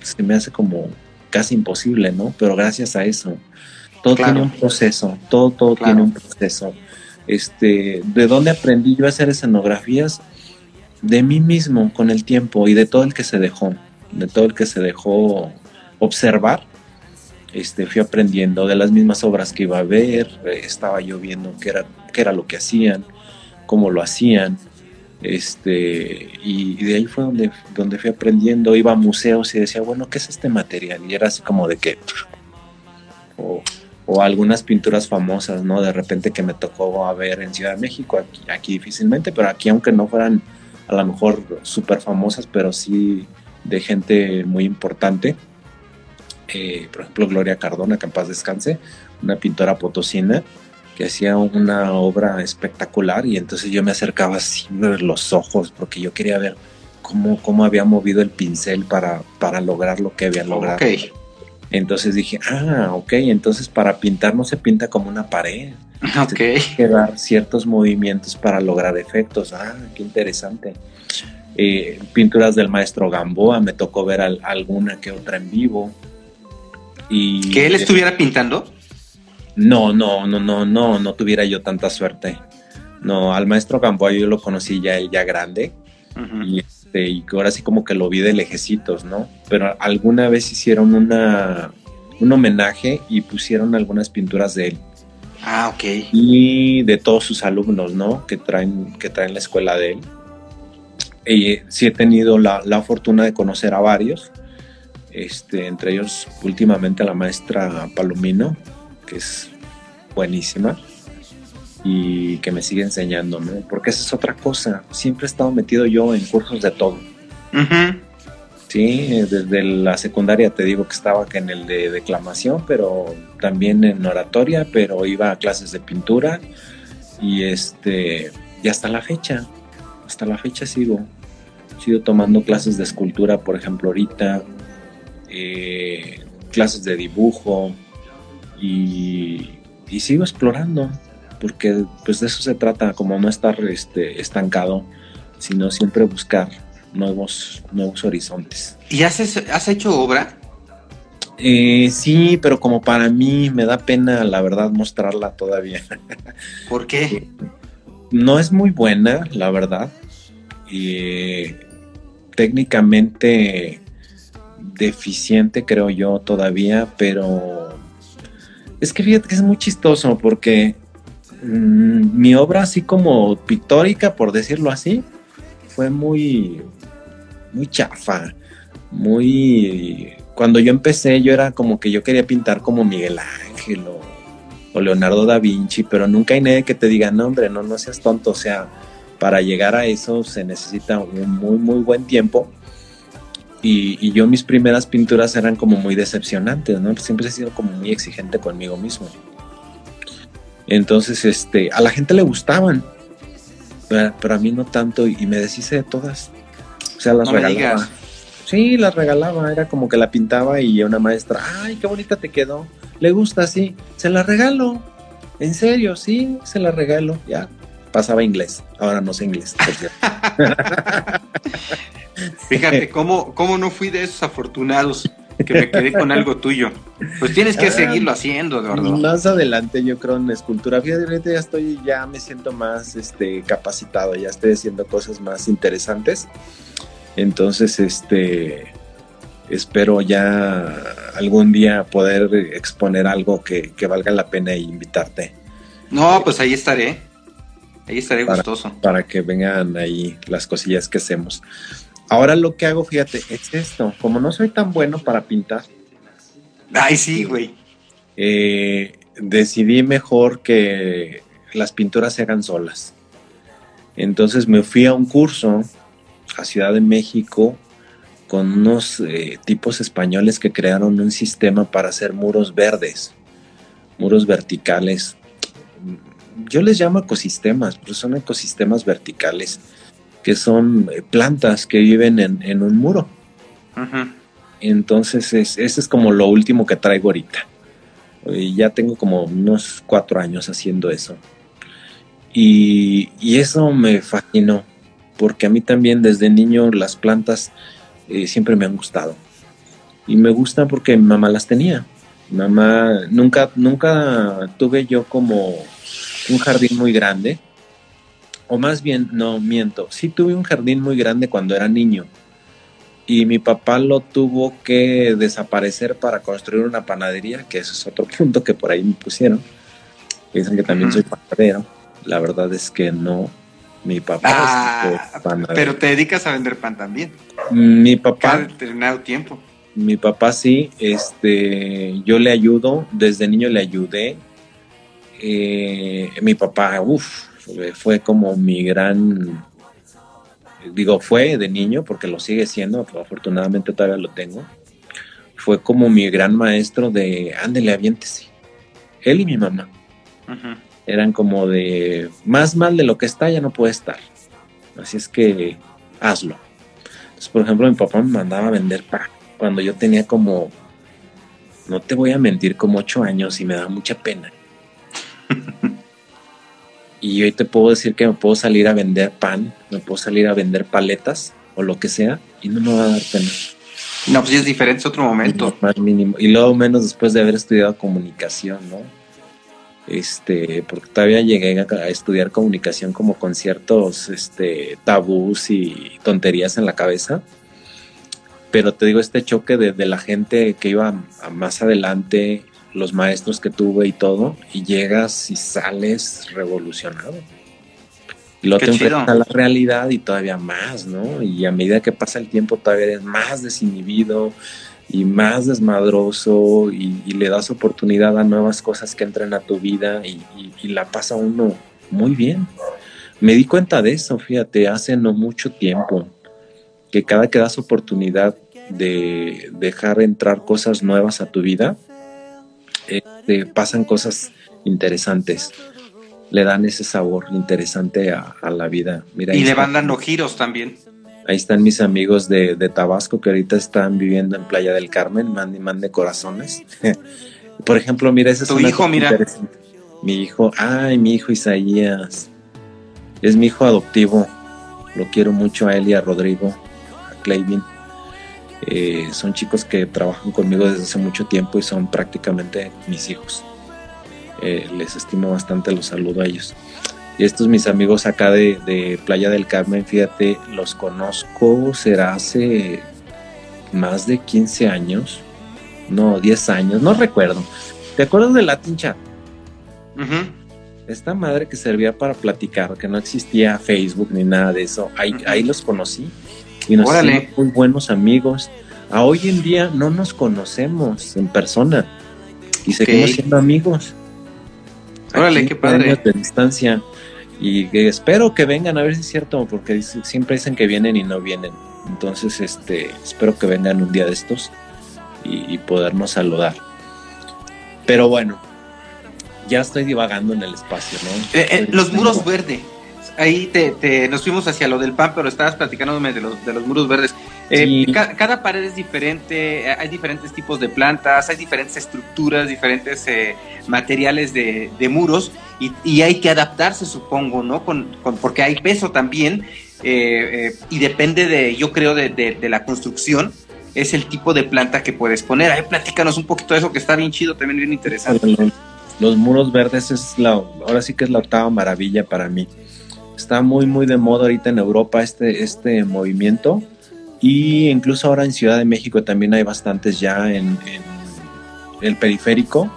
se me hace como casi imposible, ¿no? Pero gracias a eso, todo tiene un proceso, todo, todo tiene un proceso. Este, ¿de dónde aprendí yo a hacer escenografías? de mí mismo con el tiempo y de todo el que se dejó, de todo el que se dejó observar, este, fui aprendiendo de las mismas obras que iba a ver, estaba yo viendo qué era, qué era lo que hacían, cómo lo hacían, este, y, de ahí fue donde, donde fui aprendiendo, iba a museos y decía, bueno, ¿qué es este material? Y era así como de que, o, o algunas pinturas famosas, ¿no? De repente que me tocó a ver en Ciudad de México, aquí, aquí difícilmente, pero aquí aunque no fueran a lo mejor súper famosas, pero sí de gente muy importante. Eh, por ejemplo, Gloria Cardona, que en paz descanse, una pintora potosina que hacía una obra espectacular y entonces yo me acercaba así ver los ojos porque yo quería ver cómo, cómo había movido el pincel para, para lograr lo que había logrado. Entonces dije, ah, ok, entonces para pintar no se pinta como una pared, Ok. Hay que dar ciertos movimientos para lograr efectos. Ah, qué interesante. Eh, pinturas del maestro Gamboa, me tocó ver alguna que otra en vivo. Y, ¿Que él estuviera pintando? No, no, no, no, no, no tuviera yo tanta suerte. No, al maestro Gamboa yo lo conocí ya, ya grande. y, este, y ahora sí como que lo vi de lejecitos, ¿no? Pero alguna vez hicieron una, un homenaje y pusieron algunas pinturas de él. Ah, ok. Y de todos sus alumnos, ¿no? Que traen, que traen la escuela de él. Y sí he tenido la, fortuna de conocer a varios, este, entre ellos últimamente a la maestra Palomino, que es buenísima y que me sigue enseñando, ¿no? Porque esa es otra cosa. Siempre he estado metido yo en cursos de todo. Sí, desde la secundaria te digo que estaba en el de declamación, pero también en oratoria, pero iba a clases de pintura y este y hasta la fecha, hasta la fecha sigo, sigo tomando clases de escultura, por ejemplo, ahorita, eh, clases de dibujo y, y sigo explorando porque pues de eso se trata, como no estar este, estancado, sino siempre buscar nuevos, nuevos horizontes. ¿Y has, has hecho obra? Eh, sí, pero como para mí me da pena, la verdad, mostrarla todavía. ¿Por qué? No es muy buena, la verdad. Y técnicamente deficiente, creo yo, todavía, pero es que fíjate que es muy chistoso porque Mm, mi obra así como pictórica, por decirlo así, fue muy, muy chafa, muy... Cuando yo empecé yo era como que yo quería pintar como Miguel Ángel o, Leonardo da Vinci, pero nunca hay nadie que te diga, no hombre, no, no seas tonto, o sea, para llegar a eso se necesita un muy, muy buen tiempo. Y, y, yo mis primeras pinturas eran como muy decepcionantes, ¿no? Siempre he sido como muy exigente conmigo mismo. Entonces, este, a la gente le gustaban, pero a mí no tanto y me deshice de todas. O sea, las regalaba. Sí, las regalaba, era como que la pintaba y una maestra, ay, qué bonita te quedó, le gusta así, se la regalo. En serio, sí, se la regalo. Ya, pasaba inglés, ahora no sé inglés. Fíjate, ¿cómo, ¿cómo no fui de esos afortunados? que me quedé con algo tuyo. Pues tienes que ah, seguirlo haciendo, Eduardo. Más adelante, yo creo, en escultura. Fíjate, ya estoy, ya me siento más este, capacitado, ya estoy haciendo cosas más interesantes. Entonces, este, espero ya algún día poder exponer algo que, valga la pena e invitarte. No, pues ahí estaré. Ahí estaré gustoso. Para que vengan ahí las cosillas que hacemos. Ahora lo que hago, fíjate, es esto. Como no soy tan bueno para pintar. Ay, sí, güey. Eh, decidí mejor que las pinturas se hagan solas. Entonces me fui a un curso a Ciudad de México con unos eh, tipos españoles que crearon un sistema para hacer muros verdes, muros verticales. Yo les llamo ecosistemas, pero son ecosistemas verticales que son eh, plantas que viven en, un muro. Entonces, ese es como lo último que traigo ahorita. Y ya tengo como unos cuatro años haciendo eso. Y, eso me fascinó, porque a mí también desde niño las plantas eh, siempre me han gustado. Y me gustan porque mi mamá las tenía. Mamá, nunca, nunca tuve yo como un jardín muy grande, o más bien, no miento, sí tuve un jardín muy grande cuando era niño y mi papá lo tuvo que desaparecer para construir una panadería, que eso es otro punto que por ahí me pusieron. Dicen que también soy panadero. La verdad es que no. Mi papá ah, panadero. Pero te dedicas a vender pan también. Mi papá. Cada determinado tiempo. Mi papá sí, este, yo le ayudo, desde niño le ayudé. Eh, mi papá, uff, fue como mi gran, digo, fue de niño porque lo sigue siendo, afortunadamente todavía lo tengo, fue como mi gran maestro de, ándele, aviéntese. Él y mi mamá. Eran como de, más mal de lo que está, ya no puede estar. Así es que hazlo. Entonces, por ejemplo, mi papá me mandaba a vender pan cuando yo tenía como, no te voy a mentir, como ocho años y me da mucha pena. Y hoy te puedo decir que me puedo salir a vender pan, me puedo salir a vender paletas o lo que sea y no me va a dar pena. No, pues es diferente, es otro momento. mínimo. Y luego menos después de haber estudiado comunicación, ¿no? Este, porque todavía llegué a, estudiar comunicación como con ciertos este, tabús y tonterías en la cabeza. Pero te digo, este choque de, de la gente que iba a más adelante los maestros que tuve y todo, y llegas y sales revolucionado. Y lo te enfrentas a la realidad y todavía más, ¿no? Y a medida que pasa el tiempo todavía eres más desinhibido, y más desmadroso y, le das oportunidad a nuevas cosas que entren a tu vida y, la pasa uno muy bien. Me di cuenta de eso, fíjate, hace no mucho tiempo, que cada que das oportunidad de dejar entrar cosas nuevas a tu vida, eh, te pasan cosas interesantes. Le dan ese sabor interesante a, la vida. Mira, y le van dando giros también. Ahí están mis amigos de, Tabasco que ahorita están viviendo en Playa del Carmen, mande, mande corazones. Por ejemplo, mira, ese es tu hijo, mira. Mi hijo, ay, mi hijo Isaías. Es mi hijo adoptivo. Lo quiero mucho a él y a Rodrigo, a Clayvin. Eh, son chicos que trabajan conmigo desde hace mucho tiempo y son prácticamente mis hijos. Eh, les estimo bastante, los saludo a ellos. Y estos mis amigos acá de, Playa del Carmen, fíjate, los conozco, será hace más de 15 años, no, 10 años, no recuerdo. ¿Te acuerdas de Latin Chat? Esta madre que servía para platicar, que no existía Facebook ni nada de eso, ahí, ahí los conocí y nos hicimos muy buenos amigos. A hoy en día no nos conocemos en persona y seguimos siendo amigos. Órale, qué padre. De distancia. Y espero que vengan a ver si es cierto, porque siempre dicen que vienen y no vienen. Entonces, este, espero que vengan un día de estos y, podernos saludar. Pero bueno, ya estoy divagando en el espacio, ¿no? Eh, eh, los muros verdes. Ahí te, nos fuimos hacia lo del pan, pero estabas platicándome de los, de los muros verdes. Eh, cada pared es diferente, hay diferentes tipos de plantas, hay diferentes estructuras, diferentes materiales de, de muros y, hay que adaptarse, supongo, ¿no? Con, porque hay peso también eh, eh, y depende de, yo creo, de, la construcción, es el tipo de planta que puedes poner. Ahí platícanos un poquito de eso que está bien chido, también bien interesante. Los, muros verdes es la, ahora sí que es la octava maravilla para mí. Está muy, muy de moda ahorita en Europa este, este movimiento y incluso ahora en Ciudad de México también hay bastantes ya en, el periférico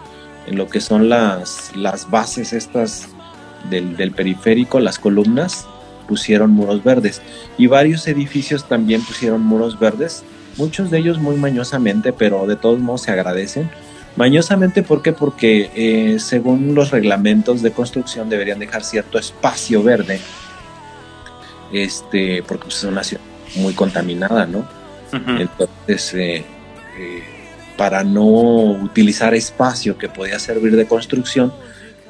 en lo que son las, las bases estas del, periférico, las columnas, pusieron muros verdes. Y varios edificios también pusieron muros verdes, muchos de ellos muy mañosamente, pero de todos modos se agradecen. Mañosamente, ¿por qué? Porque eh, según los reglamentos de construcción deberían dejar cierto espacio verde, este, porque pues, es una ciudad muy contaminada, ¿no? Entonces, eh, eh, para no utilizar espacio que podía servir de construcción,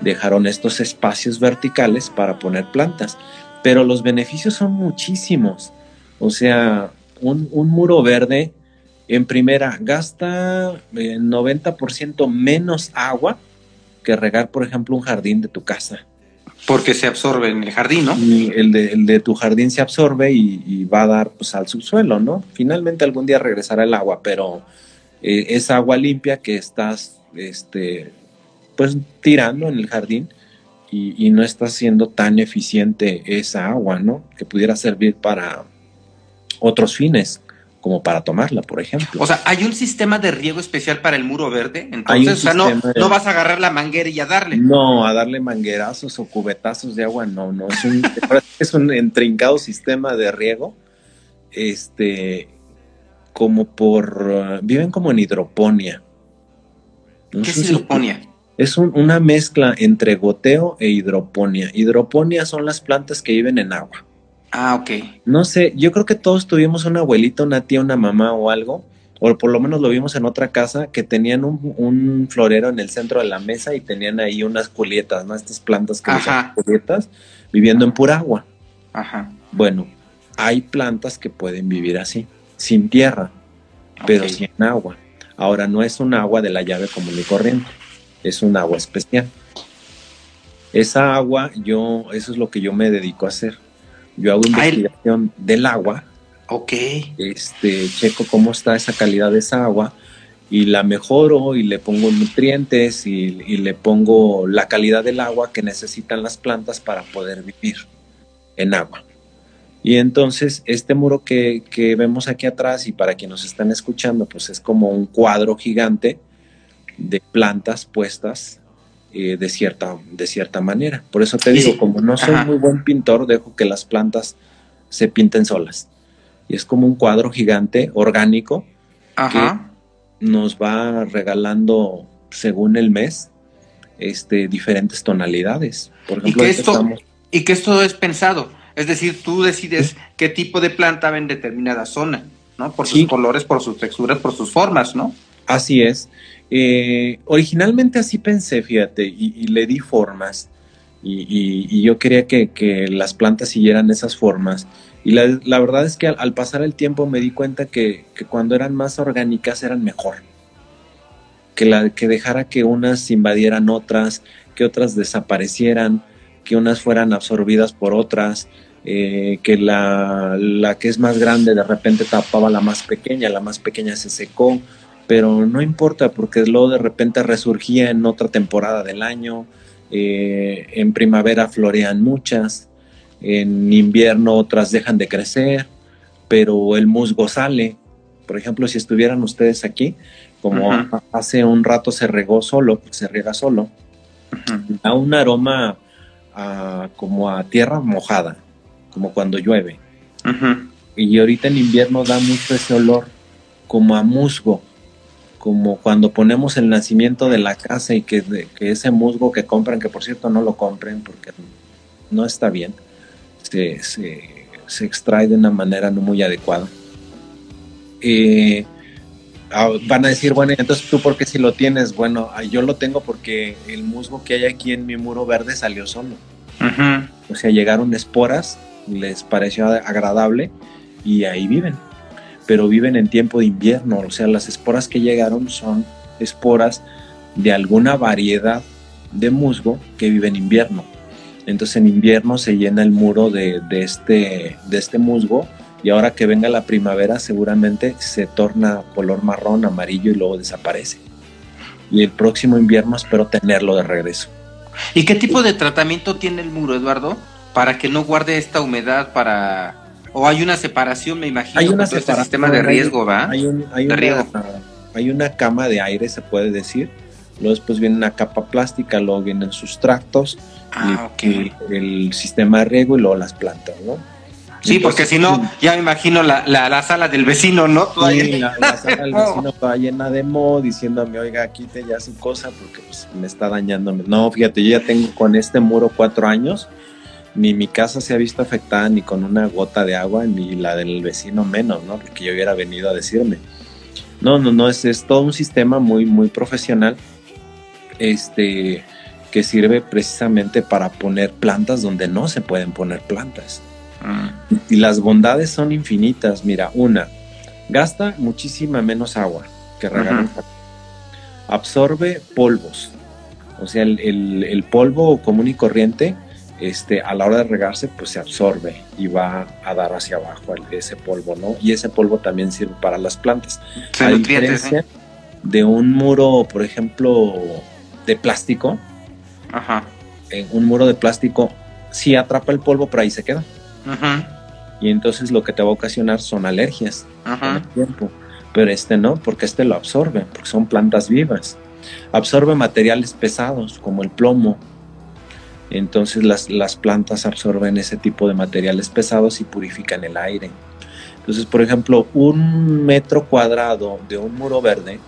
dejaron estos espacios verticales para poner plantas. Pero los beneficios son muchísimos. O sea, un, muro verde en primera gasta el 90% menos agua que regar, por ejemplo, un jardín de tu casa. Porque se absorbe en el jardín, ¿no? Y el, de, tu jardín se absorbe y, va a dar pues, al subsuelo, ¿no? Finalmente algún día regresará el agua, pero eh, esa agua limpia que estás este, pues tirando en el jardín y, no está siendo tan eficiente esa agua, ¿no? Que pudiera servir para otros fines, como para tomarla, por ejemplo. O sea, hay un sistema de riego especial para el muro verde, entonces, o sea, no, no, vas a agarrar la manguera y a darle. No, a darle manguerazos o cubetazos de agua, no, no, es un, es un intrincado sistema de riego, este, como por... Uh, viven como en hidroponía. ¿Qué es hidroponía? Es una mezcla entre goteo e hidroponía. Hidroponía son las plantas que viven en agua. Ah, ok. No sé, yo creo que todos tuvimos una abuelita, una tía, una mamá o algo, o por lo menos lo vimos en otra casa, que tenían un, florero en el centro de la mesa y tenían ahí unas culietas, ¿no? Estas plantas que son culietas, viviendo en pura agua. Ajá. Bueno, hay plantas que pueden vivir así sin tierra, pero sin agua. Ahora no es un agua de la llave común y corriente, es un agua especial. Esa agua, yo, eso es lo que yo me dedico a hacer. Yo hago investigación del agua. Ok. Este, checo cómo está esa calidad de esa agua y la mejoro y le pongo nutrientes y le pongo la calidad del agua que necesitan las plantas para poder vivir en agua. Y entonces este muro que, vemos aquí atrás y para quienes nos están escuchando, pues es como un cuadro gigante de plantas puestas eh, de, cierta, de cierta manera. Por eso te digo, como no soy muy buen pintor, dejo que las plantas se pinten solas. Y es como un cuadro gigante, orgánico, nos va regalando según el mes este, diferentes tonalidades. Por ejemplo, y que, esto, y que esto es pensado, es decir, tú decides qué tipo de planta va en determinada zona, ¿no? Por sus colores, por sus texturas, por sus formas, ¿no? Así es. Eh, originalmente así pensé, fíjate, y, le di formas. Y, yo quería que, las plantas siguieran esas formas. Y la, verdad es que al, pasar el tiempo me di cuenta que, cuando eran más orgánicas eran mejor. Que, la, que dejara que unas invadieran otras, que otras desaparecieran, que unas fueran absorbidas por otras, eh, que la, la que es más grande de repente tapaba la más pequeña, la más pequeña se secó, pero no importa porque luego de repente resurgía en otra temporada del año, eh, en primavera florean muchas, en invierno otras dejan de crecer, pero el musgo sale. Por ejemplo, si estuvieran ustedes aquí, como hace un rato se regó solo, se riega solo, da un aroma como a tierra mojada, como cuando llueve. Y ahorita en invierno da mucho ese olor como a musgo como cuando ponemos el nacimiento de la casa y que, ese musgo que compran, que por cierto no lo compren porque no está bien, se, se, extrae de una manera no muy adecuada. Eh, ah, van a decir, bueno, entonces tú por qué si lo tienes? Bueno, yo lo tengo porque el musgo que hay aquí en mi muro verde salió solo. O sea, llegaron esporas, les pareció agradable y ahí viven pero viven en tiempo de invierno, o sea, las esporas que llegaron son esporas de alguna variedad de musgo que vive en invierno. Entonces en invierno se llena el muro de, este, de este musgo y ahora que venga la primavera seguramente se torna color marrón, amarillo y luego desaparece. Y el próximo invierno espero tenerlo de regreso. ¿Y qué tipo de tratamiento tiene el muro, Eduardo? Para que no guarde esta humedad para o hay una separación, me imagino, hay una este sistema de riesgo, ¿va? Hay, una, cama de aire, se puede decir. Luego después viene una capa plástica, luego vienen sustractos, ah, y, el sistema de riego y luego las plantas, ¿no? Sí, porque si no, ya me imagino la, la, sala del vecino, ¿no? Sí, la, sala del vecino toda llena de mo, diciéndome, oiga, quite ya su cosa porque pues, me está dañando. No, fíjate, yo ya tengo con este muro cuatro años ni mi casa se ha visto afectada ni con una gota de agua, ni la del vecino menos, ¿no? Porque yo hubiera venido a decirme. No, no, no, es, es todo un sistema muy, muy profesional, este, que sirve precisamente para poner plantas donde no se pueden poner plantas. Ah. Y las bondades son infinitas. Mira, una, gasta muchísima menos agua que regar Absorbe polvos. O sea, el, el polvo común y corriente este, a la hora de regarse, pues se absorbe y va a dar hacia abajo ese polvo, ¿no? Y ese polvo también sirve para las plantas. a diferencia ¿eh? de un muro, por ejemplo, de plástico, Ajá. En un muro de plástico sí atrapa el polvo, pero ahí se queda. Ajá. Y entonces lo que te va a ocasionar son alergias Ajá. el tiempo. Pero este no, porque este lo absorbe, porque son plantas vivas. Absorbe materiales pesados como el plomo, entonces las, plantas absorben ese tipo de materiales pesados y purifican el aire. Entonces, por ejemplo, un metro cuadrado de un muro verde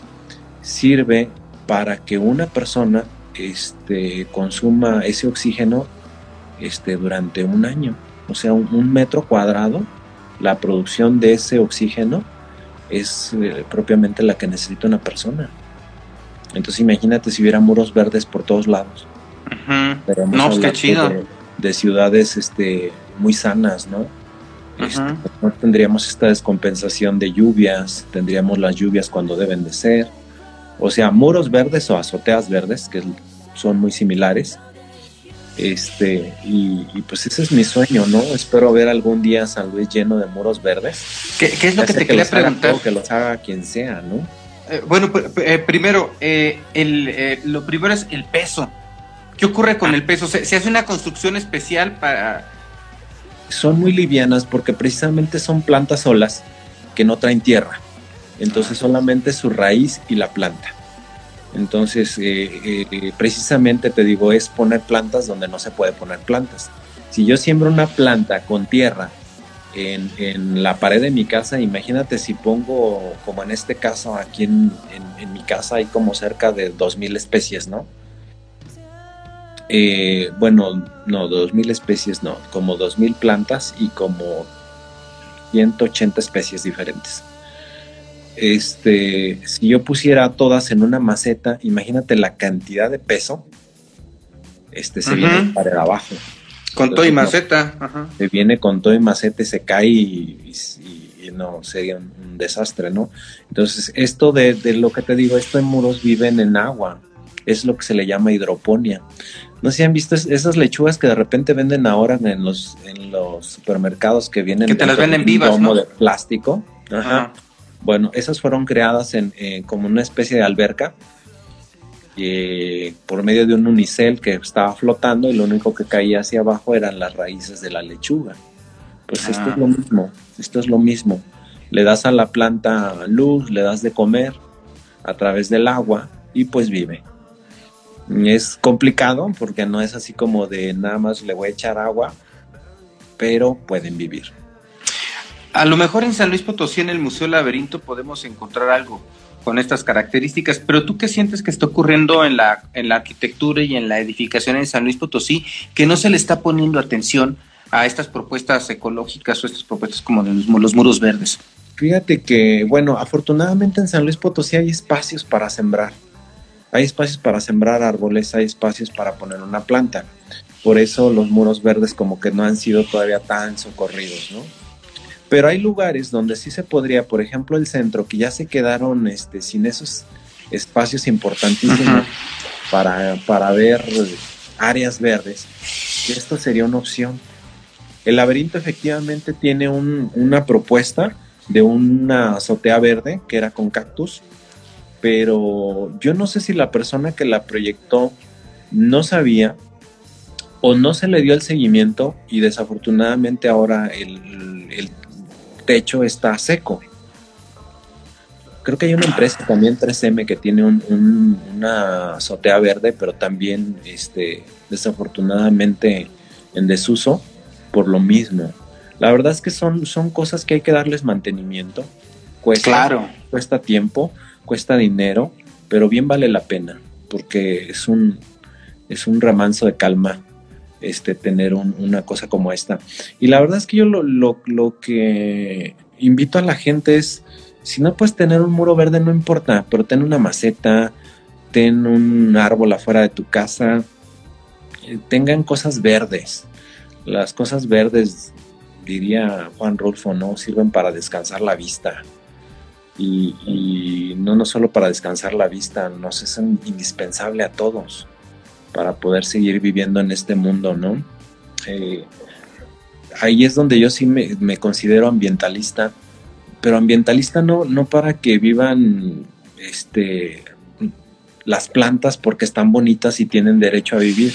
sirve para que una persona este, consuma ese oxígeno este, durante un año. O sea, un, metro cuadrado, la producción de ese oxígeno es eh, propiamente la que necesita una persona. Entonces imagínate si hubiera muros verdes por todos lados no, pues, qué chido. De, ciudades este, muy sanas, ¿no? Este, no tendríamos esta descompensación de lluvias, tendríamos las lluvias cuando deben de ser. O sea, muros verdes o azoteas verdes, que son muy similares. Este, y, pues ese es mi sueño, ¿no? Espero ver algún día San Luis lleno de muros verdes. ¿Qué, es lo que te quería preguntar? que los haga quien sea, ¿no? Eh, bueno, eh, primero, eh, el, lo primero es el peso. ¿Qué ocurre con el peso? ¿Se, hace una construcción especial para...? Son muy livianas porque precisamente son plantas solas que no traen tierra. Entonces solamente su raíz y la planta. Entonces, eh, eh, precisamente te digo, es poner plantas donde no se puede poner plantas. Si yo siembro una planta con tierra en, la pared de mi casa, imagínate si pongo, como en este caso, aquí en, mi casa hay como cerca de 2.000 especies, ¿no? Eh, bueno, no, 2.000 especies no, como 2.000 plantas y como 180 especies diferentes. Este, si yo pusiera todas en una maceta, imagínate la cantidad de peso, este se viene para abajo. Con todo y maceta. Se viene con todo y maceta y se cae y, no, sería un, desastre, ¿no? Entonces, esto de, lo que te digo, esto en muros viven en agua. Es lo que se le llama hidroponía. No sé si han visto esas lechugas que de repente venden ahora en los, en los supermercados que vienen. Que te las venden vivas, ¿no? de plástico. Ajá. Bueno, esas fueron creadas en, eh, como una especie de alberca por medio de un unicel que estaba flotando y lo único que caía hacia abajo eran las raíces de la lechuga. Pues esto es lo ah. mismo, esto es lo mismo. Le das a la planta luz, le das de comer a través del agua y pues vive. Es complicado porque no es así como de nada más le voy a echar agua, pero pueden vivir. A lo mejor en San Luis Potosí, en el Museo Laberinto, podemos encontrar algo con estas características, pero tú qué sientes que está ocurriendo en la, en la arquitectura y en la edificación en San Luis Potosí, que no se le está poniendo atención a estas propuestas ecológicas o estas propuestas como de los, muros verdes? Fíjate que, bueno, afortunadamente en San Luis Potosí hay espacios para sembrar. Hay espacios para sembrar árboles, hay espacios para poner una planta. Por eso los muros verdes como que no han sido todavía tan socorridos, ¿no? Pero hay lugares donde sí se podría, por ejemplo el centro, que ya se quedaron este, sin esos espacios importantísimos para, para ver áreas verdes, que esto sería una opción. El laberinto efectivamente tiene una propuesta de una azotea verde que era con cactus, pero yo no sé si la persona que la proyectó no sabía o no se le dio el seguimiento y desafortunadamente ahora el, el techo está seco. Creo que hay una empresa también 3M que tiene una azotea verde, pero también este, desafortunadamente en desuso por lo mismo. La verdad es que son, son cosas que hay que darles mantenimiento. Cuesta, claro. cuesta tiempo, cuesta dinero, pero bien vale la pena, porque es un, es un remanso de calma este, tener una cosa como esta. Y la verdad es que yo lo, lo, que invito a la gente es, si no puedes tener un muro verde, no importa, pero ten una maceta, ten un árbol afuera de tu casa, eh, tengan cosas verdes. Las cosas verdes, diría Juan Rulfo, ¿no? Sirven para descansar la vista. Y, no, no solo para descansar la vista, nos es indispensable a todos para poder seguir viviendo en este mundo, ¿no? Eh, ahí es donde yo sí me, considero ambientalista, pero ambientalista no, no para que vivan este, las plantas porque están bonitas y tienen derecho a vivir.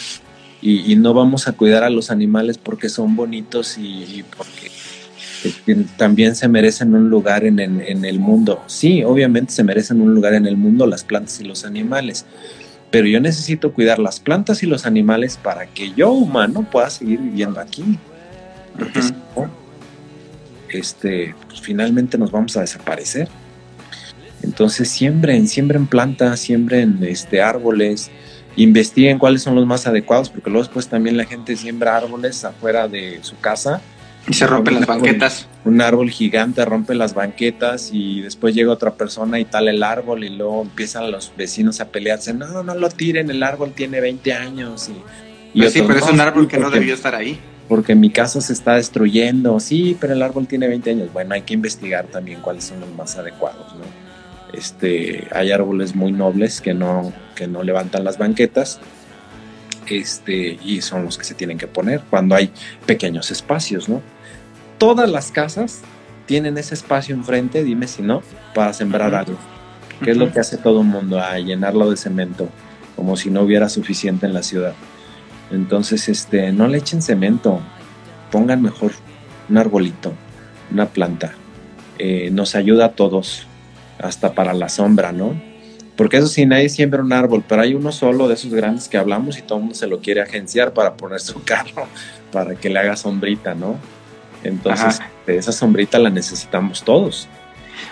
Y, no vamos a cuidar a los animales porque son bonitos y, porque también se merecen un lugar en, en, el mundo. Sí, obviamente se merecen un lugar en el mundo las plantas y los animales, pero yo necesito cuidar las plantas y los animales para que yo, humano, pueda seguir viviendo aquí. Porque si no, este, pues, finalmente nos vamos a desaparecer. Entonces siembren, siembren plantas, siembren este, árboles, investiguen cuáles son los más adecuados, porque luego después también la gente siembra árboles afuera de su casa y se rompen las banquetas. Un árbol gigante rompe las banquetas y después llega otra persona y tal el árbol y luego empiezan los vecinos a pelearse. No, no lo tiren, el árbol tiene 20 años. Y, pues sí, pero es un árbol que no debió estar ahí. Porque mi casa se está destruyendo. Sí, pero el árbol tiene 20 años. Bueno, hay que investigar también cuáles son los más adecuados, ¿no? Este, hay árboles muy nobles que no, que no levantan las banquetas este, y son los que se tienen que poner cuando hay pequeños espacios, ¿no? Todas las casas tienen ese espacio enfrente, dime si no, para sembrar algo. ¿Qué es lo que hace todo el mundo? A llenarlo de cemento, como si no hubiera suficiente en la ciudad. Entonces, este, no le echen cemento, pongan mejor un arbolito, una planta. Eh, nos ayuda a todos, hasta para la sombra, ¿no? Porque eso sí, nadie siembra un árbol, pero hay uno solo de esos grandes que hablamos y todo el mundo se lo quiere agenciar para poner su carro, para que le haga sombrita, ¿no? Entonces, esa sombrita la necesitamos todos.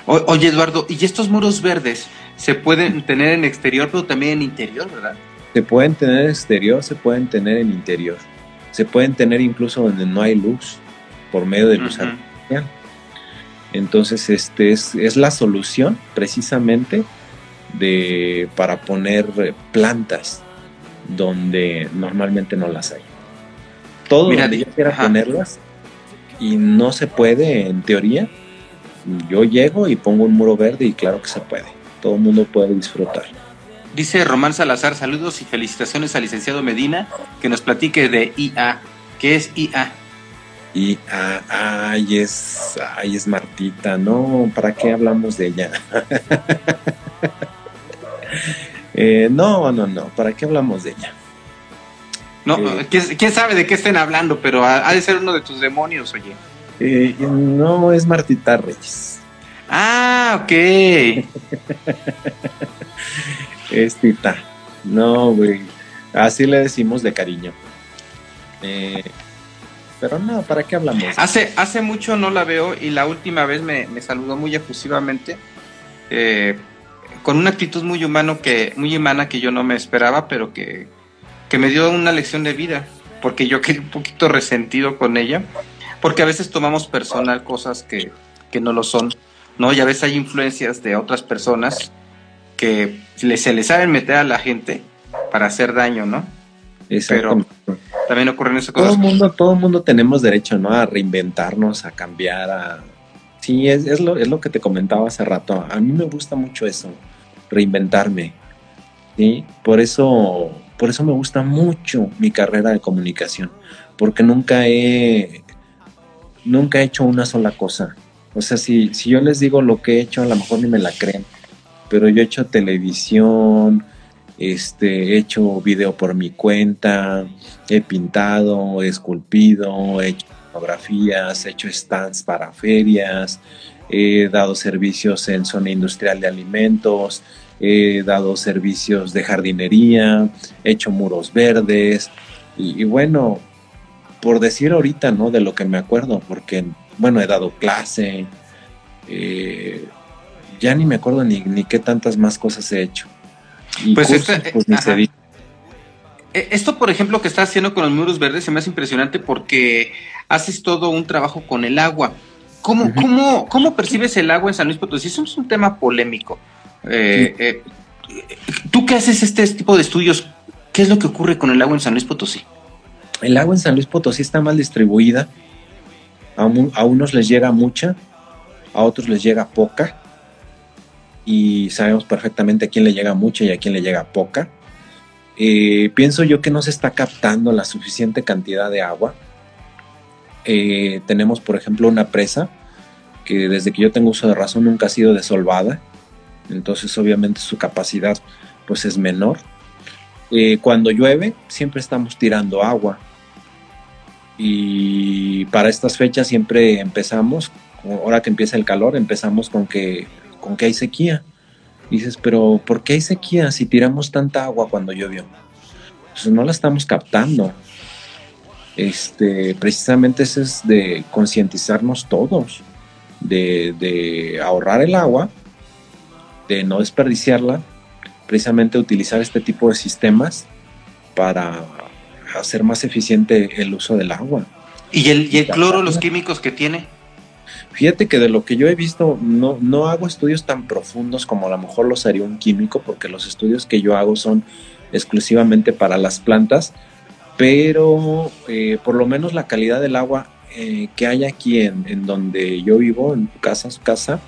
oye, Eduardo, ¿y estos muros verdes se pueden tener en exterior, pero también en interior, verdad? Se pueden tener en exterior, se pueden tener en interior. Se pueden tener incluso donde no hay luz, por medio de luz artificial. Entonces, este es, es la solución precisamente de, para poner plantas donde normalmente no las hay. Todo Mira, donde yo quiera ponerlas y no se puede en teoría, yo llego y pongo un muro verde y claro que se puede. Todo el mundo puede disfrutar. Dice Román Salazar, saludos y felicitaciones al licenciado Medina, que nos platique de IA. ¿Qué es IA? IA, ay, es, ay, es Martita, no, ¿para qué hablamos de ella? Eh, no, no, no, ¿para qué hablamos de ella? No, eh, ¿quién, sabe de qué estén hablando? Pero ha, de ser uno de tus demonios, oye. Eh, no, es Martita Reyes. Ah, ok. es Tita. No, güey. Así le decimos de cariño. pero no, ¿para qué hablamos? Hace, hace mucho no la veo y la última vez me, me saludó muy efusivamente. Eh, con una actitud muy humano que, muy humana que yo no me esperaba, pero que, me dio una lección de vida, porque yo quedé un poquito resentido con ella, porque a veces tomamos personal cosas que, no lo son, ¿no? Y a veces hay influencias de otras personas que se le saben meter a la gente para hacer daño, ¿no? Pero también ocurren esas cosas. Todo mundo, todo mundo tenemos derecho, ¿no? A reinventarnos, a cambiar, a... Sí, es, es, lo, es lo que te comentaba hace rato. A mí me gusta mucho eso reinventarme. ¿sí? Por, eso, por eso me gusta mucho mi carrera de comunicación, porque nunca he, nunca he hecho una sola cosa. O sea, si, si yo les digo lo que he hecho, a lo mejor ni me la creen, pero yo he hecho televisión, este, he hecho video por mi cuenta, he pintado, he esculpido, he hecho fotografías, he hecho stands para ferias, he dado servicios en zona industrial de alimentos, he dado servicios de jardinería, he hecho muros verdes y, bueno, por decir ahorita, ¿no? De lo que me acuerdo, porque, bueno, he dado clase, eh, ya ni me acuerdo ni, ni, qué tantas más cosas he hecho. pues, pues ni se e, Esto, por ejemplo, que estás haciendo con los muros verdes se me hace impresionante porque haces todo un trabajo con el agua. ¿Cómo, cómo, cómo percibes el agua en San Luis Potosí? Eso es un tema polémico. Eh, eh, Tú qué haces este tipo de estudios, ¿qué es lo que ocurre con el agua en San Luis Potosí? El agua en San Luis Potosí está mal distribuida. A, unos les llega mucha, a otros les llega poca. Y sabemos perfectamente a quién le llega mucha y a quién le llega poca. Eh, pienso yo que no se está captando la suficiente cantidad de agua tenemos, por ejemplo, una presa que desde que yo tengo uso de razón nunca ha sido desolvada, entonces obviamente su capacidad pues es menor. Eh, cuando llueve siempre estamos tirando agua y para estas fechas siempre empezamos, ahora que empieza el calor, empezamos con que, con que hay sequía. dices, pero ¿por qué hay sequía si tiramos tanta agua cuando llovió? Pues no la estamos captando este, precisamente es de concientizarnos todos, de, ahorrar el agua, de no desperdiciarla, precisamente utilizar este tipo de sistemas para hacer más eficiente el uso del agua. ¿Y el, y el cloro, los químicos que tiene? Fíjate que de lo que yo he visto, no, no hago estudios tan profundos como a lo mejor los haría un químico, porque los estudios que yo hago son exclusivamente para las plantas, pero eh, por lo menos la calidad del agua eh, que hay aquí en, donde yo vivo, en tu casa, su casa,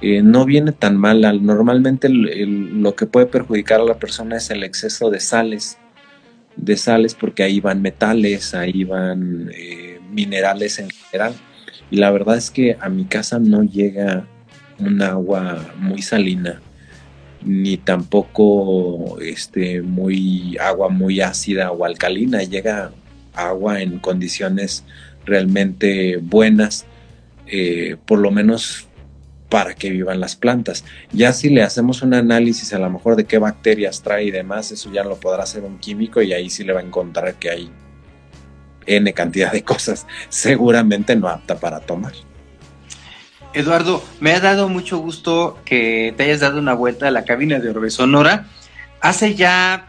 eh, no viene tan mal. Normalmente lo que puede perjudicar a la persona es el exceso de sales, de sales porque ahí van metales, ahí van minerales en general. Y la verdad es que a mi casa no llega un agua muy salina ni tampoco este, muy agua muy ácida o alcalina, llega agua en condiciones realmente buenas, eh, por lo menos para que vivan las plantas. Ya si le hacemos un análisis a lo mejor de qué bacterias trae y demás, eso ya lo podrá hacer un químico y ahí sí le va a encontrar que hay N cantidad de cosas, seguramente no apta para tomar. Eduardo, me ha dado mucho gusto que te hayas dado una vuelta a la cabina de Orbe Sonora. Hace ya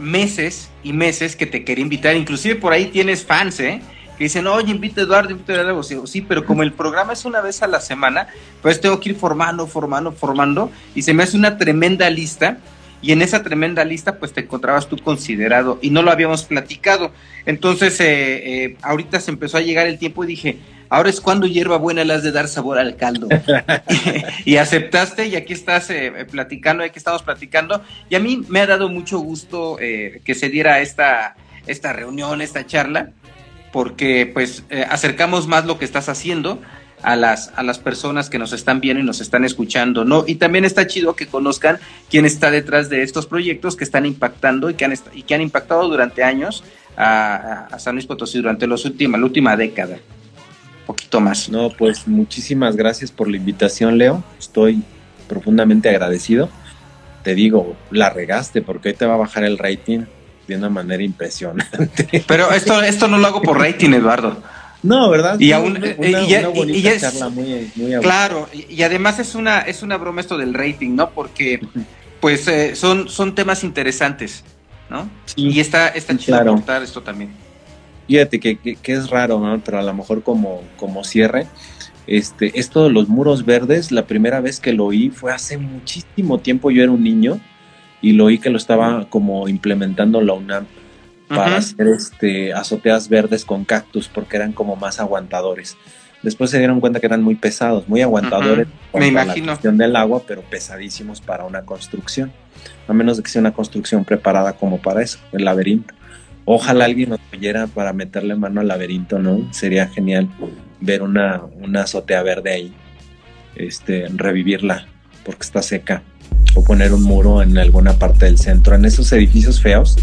meses y meses que te quería invitar, inclusive por ahí tienes fans, ¿eh? Que dicen, oye, invita a Eduardo, invita a Eduardo. Sí, pero como el programa es una vez a la semana, pues tengo que ir formando, formando, formando, y se me hace una tremenda lista y en esa tremenda lista pues te encontrabas tú considerado y no lo habíamos platicado. Entonces eh, eh, ahorita se empezó a llegar el tiempo y dije, ahora es cuando hierba buena le has de dar sabor al caldo. y, aceptaste y aquí estás eh, platicando, aquí estamos platicando y a mí me ha dado mucho gusto que se diera esta, esta reunión, esta charla, porque pues acercamos más lo que estás haciendo a las, a las personas que nos están viendo y nos están escuchando, ¿no? Y también está chido que conozcan quién está detrás de estos proyectos que están impactando y que han, y que han impactado durante años a, San Luis Potosí, durante los última, la última década. Un poquito más. No, pues muchísimas gracias por la invitación, Leo. Estoy profundamente agradecido. Te digo, la regaste porque hoy te va a bajar el rating de una manera impresionante. Pero esto, esto no lo hago por rating, Eduardo. No, ¿verdad? Y aún, una, bonita charla muy, muy Claro, y, además es una, es una broma esto del rating, ¿no? Porque pues eh, son, son temas interesantes, ¿no? y está, está chido claro. esto también. Fíjate que, que, es raro, ¿no? Pero a lo mejor como, como cierre, este, esto de los muros verdes, la primera vez que lo oí fue hace muchísimo tiempo, yo era un niño, y lo oí que lo estaba como implementando la UNAM para hacer este, azoteas verdes con cactus porque eran como más aguantadores. Después se dieron cuenta que eran muy pesados, muy aguantadores para la cuestión del agua, pero pesadísimos para una construcción. A menos de que sea una construcción preparada como para eso, el laberinto. Ojalá alguien nos oyera para meterle mano al laberinto, ¿no? Sería genial ver una, una azotea verde ahí, este, revivirla, porque está seca. O poner un muro en alguna parte del centro. En esos edificios feos,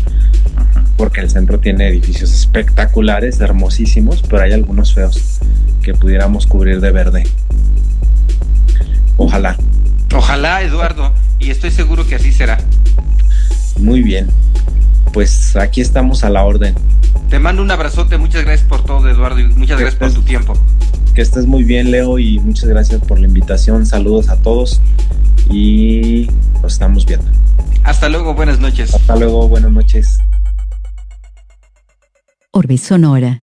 porque el centro tiene edificios espectaculares, hermosísimos, pero hay algunos feos que pudiéramos cubrir de verde. Ojalá. Ojalá, Eduardo, y estoy seguro que así será. Muy bien. Pues aquí estamos a la orden. Te mando un abrazote, muchas gracias por todo, Eduardo, y muchas gracias por tu tiempo. Que estés muy bien, Leo, y muchas gracias por la invitación. Saludos a todos y nos estamos viendo. Hasta luego, buenas noches. Hasta luego, buenas noches. Orbe Sonora.